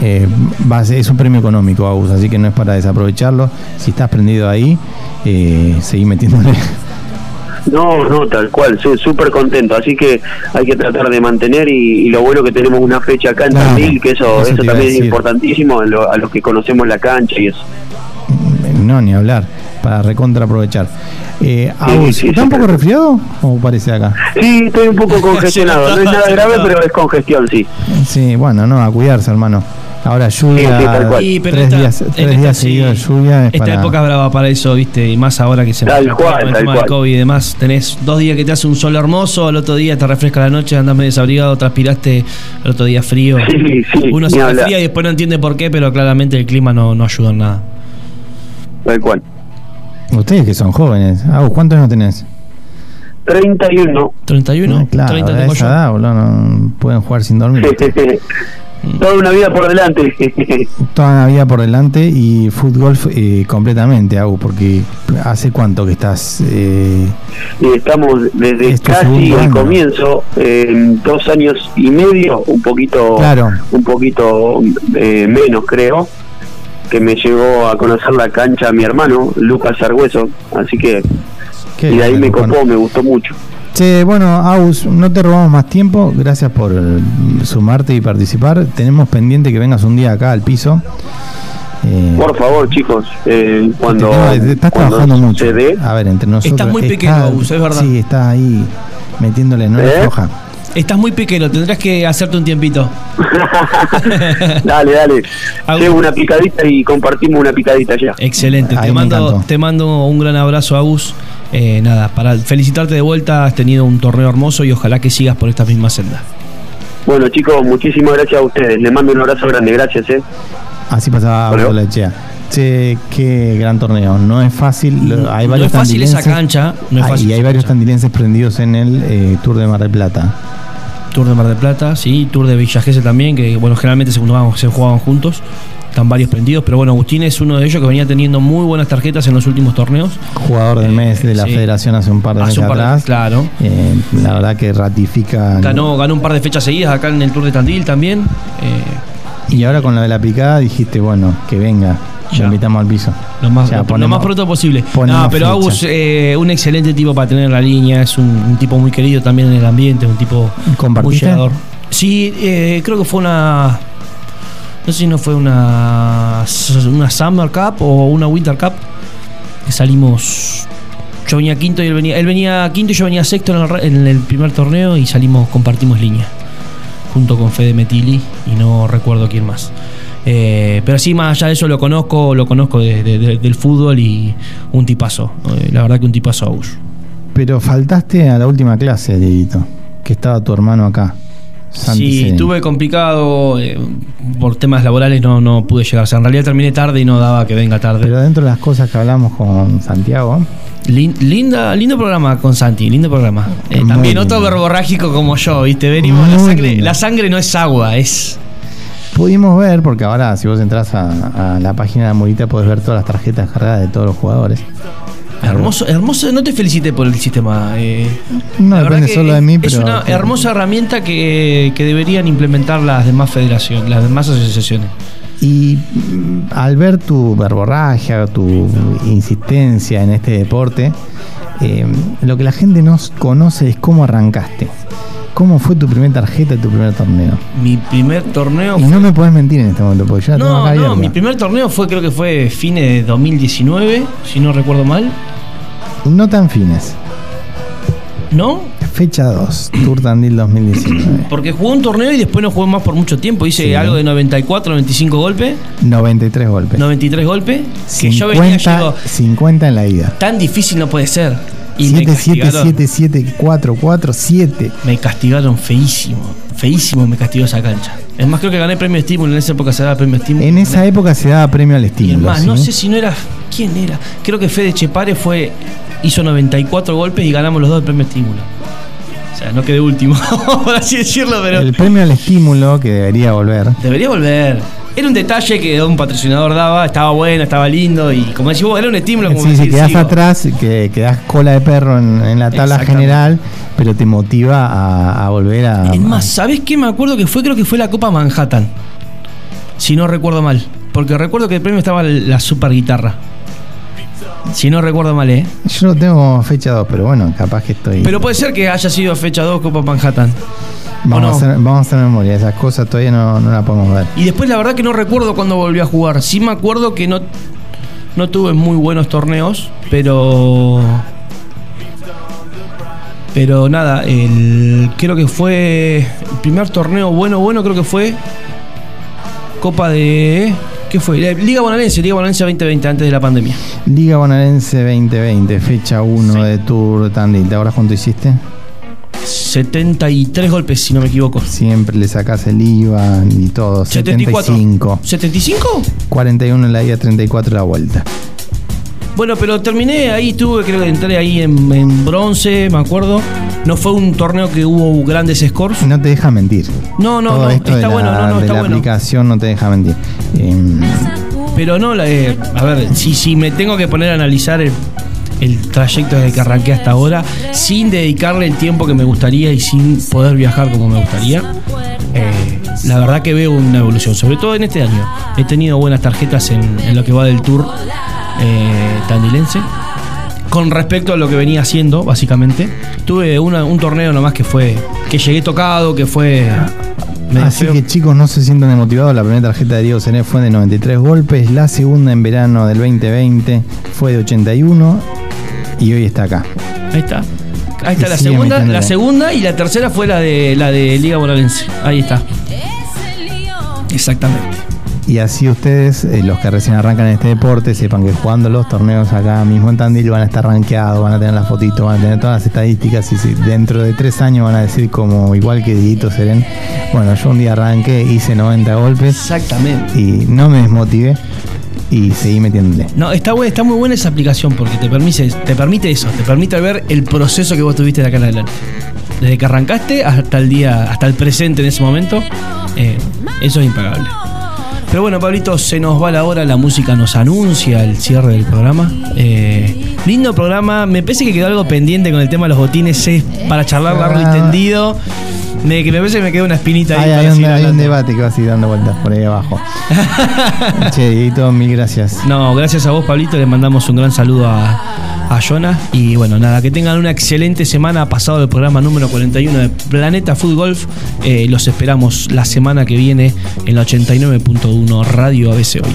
Eh, va a ser- es un premio económico, Agus, así que no es para desaprovecharlo. Si estás prendido ahí, eh, seguí metiéndole. No, no, tal cual, soy súper contento, así que hay que tratar de mantener y, y lo bueno que tenemos una fecha acá en Claro, Tandil, que eso, eso también es importantísimo a, lo- a los que conocemos la cancha y eso. no, ni hablar, para recontra aprovechar. Eh, sí, ¿está un poco sí. resfriado? ¿O parece acá? Sí, estoy un poco congestionado, no es nada grave, pero es congestión, sí. Sí, bueno, no, a cuidarse, hermano. Ahora lluvia, Sí, sí, tal cual. Y, pero tres esta- días, tres esta- días sí, seguidos de lluvia. Es Esta para- época es brava para eso, ¿viste? Y más ahora que se Tal cual, con el tal tema del. COVID y demás. Tenés dos días que te hace un sol hermoso, al otro día te refresca la noche, andás medio desabrigado, transpiraste, el otro día frío. Sí, sí, Uno se resfría y después no entiende por qué, pero claramente el clima no, no ayuda en nada. Tal cual. Ustedes que son jóvenes. Agus, ¿cuántos años tenés? 31. ¿31? Ah, claro, 30 a tengo yo. edad, boludo, no pueden jugar sin dormir. Toda una vida por delante. Toda la vida por delante y fútbol eh, completamente, Agu, porque ¿hace cuánto que estás? eh, estamos desde casi el comienzo, eh, dos años y medio, un poquito, Claro. un poquito eh, menos creo, que me llevó a conocer la cancha mi hermano, Lucas Argüeso, así que qué y de ahí me bueno. copó, me gustó mucho. Che, bueno, Agus, no te robamos más tiempo. Gracias por eh, sumarte y participar. Tenemos pendiente que vengas un día acá al piso. Eh, Por favor, chicos, eh, cuando, te- estás cuando trabajando mucho. dé, A ver, entre nosotros. Estás muy está- pequeño, Agus, es verdad. Sí, estás ahí metiéndole, ¿Eh? le floja. Estás muy pequeño, tendrás que hacerte un tiempito. dale, dale, llevo una picadita y compartimos una picadita ya. Excelente, Ahí te mando, encantó. te mando un gran abrazo, Agus. Eh, nada, para felicitarte de vuelta, has tenido un torneo hermoso y ojalá que sigas por esta misma senda. Bueno, chicos, muchísimas gracias a ustedes. Les mando un abrazo grande, gracias, eh. Así pasaba. Agus Lechea. Che, qué gran torneo. No es fácil. Hay no varios es fácil esa cancha, no es Ah, fácil y hay esa varios cancha. tandilenses prendidos en el eh, Tour de Mar del Plata. Tour de Mar del Plata, sí, Tour de Villa Gesell también, que bueno, generalmente se jugaban, se jugaban juntos. Están varios prendidos, pero bueno, Agustín es uno de ellos que venía teniendo muy buenas tarjetas en los últimos torneos. Jugador del mes de la sí. federación hace un par de Hace meses un par de- atrás. claro. Eh, la verdad que ratifica. Ganó, ganó un par de fechas seguidas acá en el Tour de Tandil también. Eh, Y ahora con la de la picada dijiste, bueno, que venga. Ya. Lo invitamos al piso. Lo más, lo ponemos- más pronto posible. No, pero fecha. Agus, eh, un excelente tipo para tener en la línea, es un, un tipo muy querido también en el ambiente, un tipo muy. Sí, eh, creo que fue una. No sé si no fue una. Una Summer Cup o una Winter Cup. Que salimos. Yo venía quinto y él venía. Él venía quinto y yo venía sexto en el, en el primer torneo y salimos, compartimos línea. Junto con Fede Metili y no recuerdo quién más. Eh, pero sí, más allá de eso lo conozco, lo conozco de- de- de- del fútbol y un tipazo. Eh, la verdad que un tipazo Agus. Pero faltaste a la última clase, Dieguito. Que estaba tu hermano acá. Santi Sí, estuve complicado eh, por temas laborales, no, no pude llegar. O sea, en realidad terminé tarde y no daba que venga tarde. Pero dentro de las cosas que hablamos con Santiago, Lin- linda, lindo programa con Santi, lindo programa. Eh, también otro verborrágico como yo, ¿viste? Venimos, la sangre, lindo. la sangre no es agua, es. pudimos ver, porque ahora si vos entras a, a la página de la Murita podés ver todas las tarjetas cargadas de todos los jugadores. Hermoso, hermoso, no te felicité por el sistema. eh. No depende solo de mí, Es pero. una hermosa herramienta que, que deberían implementar las demás federaciones, las demás asociaciones. Y mm, al ver tu verborragia, tu insistencia en este deporte, eh, lo que la gente no conoce es cómo arrancaste. ¿Cómo fue tu primera tarjeta, tu primer torneo? Mi primer torneo Y no me podés mentir en este momento, porque tengo No, mi primer torneo fue, creo que fue fines de 2019, si no recuerdo mal. No tan fines. ¿No? Fecha 2, Tour Tandil 2019. Porque jugué un torneo y después no jugué más por mucho tiempo. Hice Sí. algo de 94, 95 golpes, 93 golpes. 93 golpes. Que yo venía 50, llego, 50 en la ida. tan difícil no puede ser. Y me 7, 7, castigaron, 7, 7, 4, 4, 7. me castigaron feísimo. Feísimo me castigó esa cancha. Es más, creo que gané premio estímulo. En esa época se daba premio estímulo. En esa época se daba premio al Y es estímulo. más, no ¿sí? sé si no era. ¿Quién era? Creo que Fede Chepare fue. Hizo 94 golpes y ganamos los dos el premio estímulo. O sea, no quedé último, por así decirlo, pero. El premio al estímulo que debería volver. Debería volver. Era un detalle que un patrocinador daba, estaba bueno, estaba lindo y como decís vos, era un estímulo como Sí, si decir, quedás sigo. atrás, que quedás cola de perro en, en la tabla general, pero te motiva a, a volver a. Es más, ¿sabés qué? Me acuerdo que fue, creo que fue la Copa Manhattan. Si no recuerdo mal. Porque recuerdo que el premio estaba la super guitarra. Si no recuerdo mal, ¿eh? Yo lo tengo fecha 2, pero bueno, capaz que estoy. Pero puede ser que haya sido fecha 2 Copa Manhattan. vamos, ¿o no? a hacer, vamos a hacer memoria, esas cosas todavía no, no las podemos ver. Y después la verdad que no recuerdo cuándo volví a jugar. Sí me acuerdo que no, no tuve muy buenos torneos, pero... Pero nada, el, creo que fue el primer torneo bueno, bueno, creo que fue Copa de... ¿Qué fue? La Liga Bonaerense, Liga Bonaerense 2020, antes de la pandemia. Liga Bonaerense 2020, fecha 1 de Tour Tandil. ¿Te acuerdas cuánto hiciste? 73 golpes, si no me equivoco. Siempre le sacás el IVA y todo. 74. 75. ¿75? 41 en la ida, 34 en la vuelta. Bueno, pero terminé ahí, tuve, creo que entré ahí en, en bronce, me acuerdo. No fue un torneo que hubo grandes scores. No te deja mentir. No, no, Todo no, esto de está la, bueno, no, no, de está la bueno. aplicación no te deja mentir. Em, Pero no, la- eh, a ver, si, si me tengo que poner a analizar el, el trayecto desde que arranqué hasta ahora, sin dedicarle el tiempo que me gustaría y sin poder viajar como me gustaría, eh, la verdad que veo una evolución, sobre todo en este año. He tenido buenas tarjetas en, en lo que va del tour eh, tandilense. Con respecto a lo que venía haciendo, básicamente, tuve una- un torneo nomás que fue. que llegué tocado, que fue. Así feo. que chicos, no se sientan desmotivados. La primera tarjeta de Diego Cené fue de 93 golpes. La segunda en verano del 2020 fue de 81. Y hoy está acá. Ahí está. Ahí está la segunda, la segunda y la tercera fue la de la de Liga Bonaerense. Ahí está. Exactamente. Y así ustedes, eh, los que recién arrancan en este deporte, sepan que jugando los torneos acá mismo en Tandil van a estar rankeados, van a tener las fotitos, van a tener todas las estadísticas y si dentro de tres años van a decir como igual que Dieguito Seren, bueno, yo un día arranqué, hice 90 golpes Exactamente. y no me desmotivé y seguí metiéndole. No, está buena, está muy buena esa aplicación porque te permite, te permite eso, te permite ver el proceso que vos tuviste de acá en adelante. Desde que arrancaste hasta el día, hasta el presente en ese momento, eh, eso es impagable. Pero bueno, Pablito, se nos va la hora, la música nos anuncia el cierre del programa. Eh, lindo programa, me parece que quedó algo pendiente con el tema de los botines, es para charlar largo y Ah. tendido. Que me parece que me quedó una espinita ahí. Hay, para hay un, hay un debate que va así dando vueltas por ahí abajo. che, Dieguito, mil gracias. No, gracias a vos, Pablito. Le mandamos un gran saludo a, a Jonas. Y bueno, nada, que tengan una excelente semana. Pasado el programa número 41 de Planeta Food Golf. Eh, los esperamos la semana que viene en la 89.1 Radio ABC Hoy.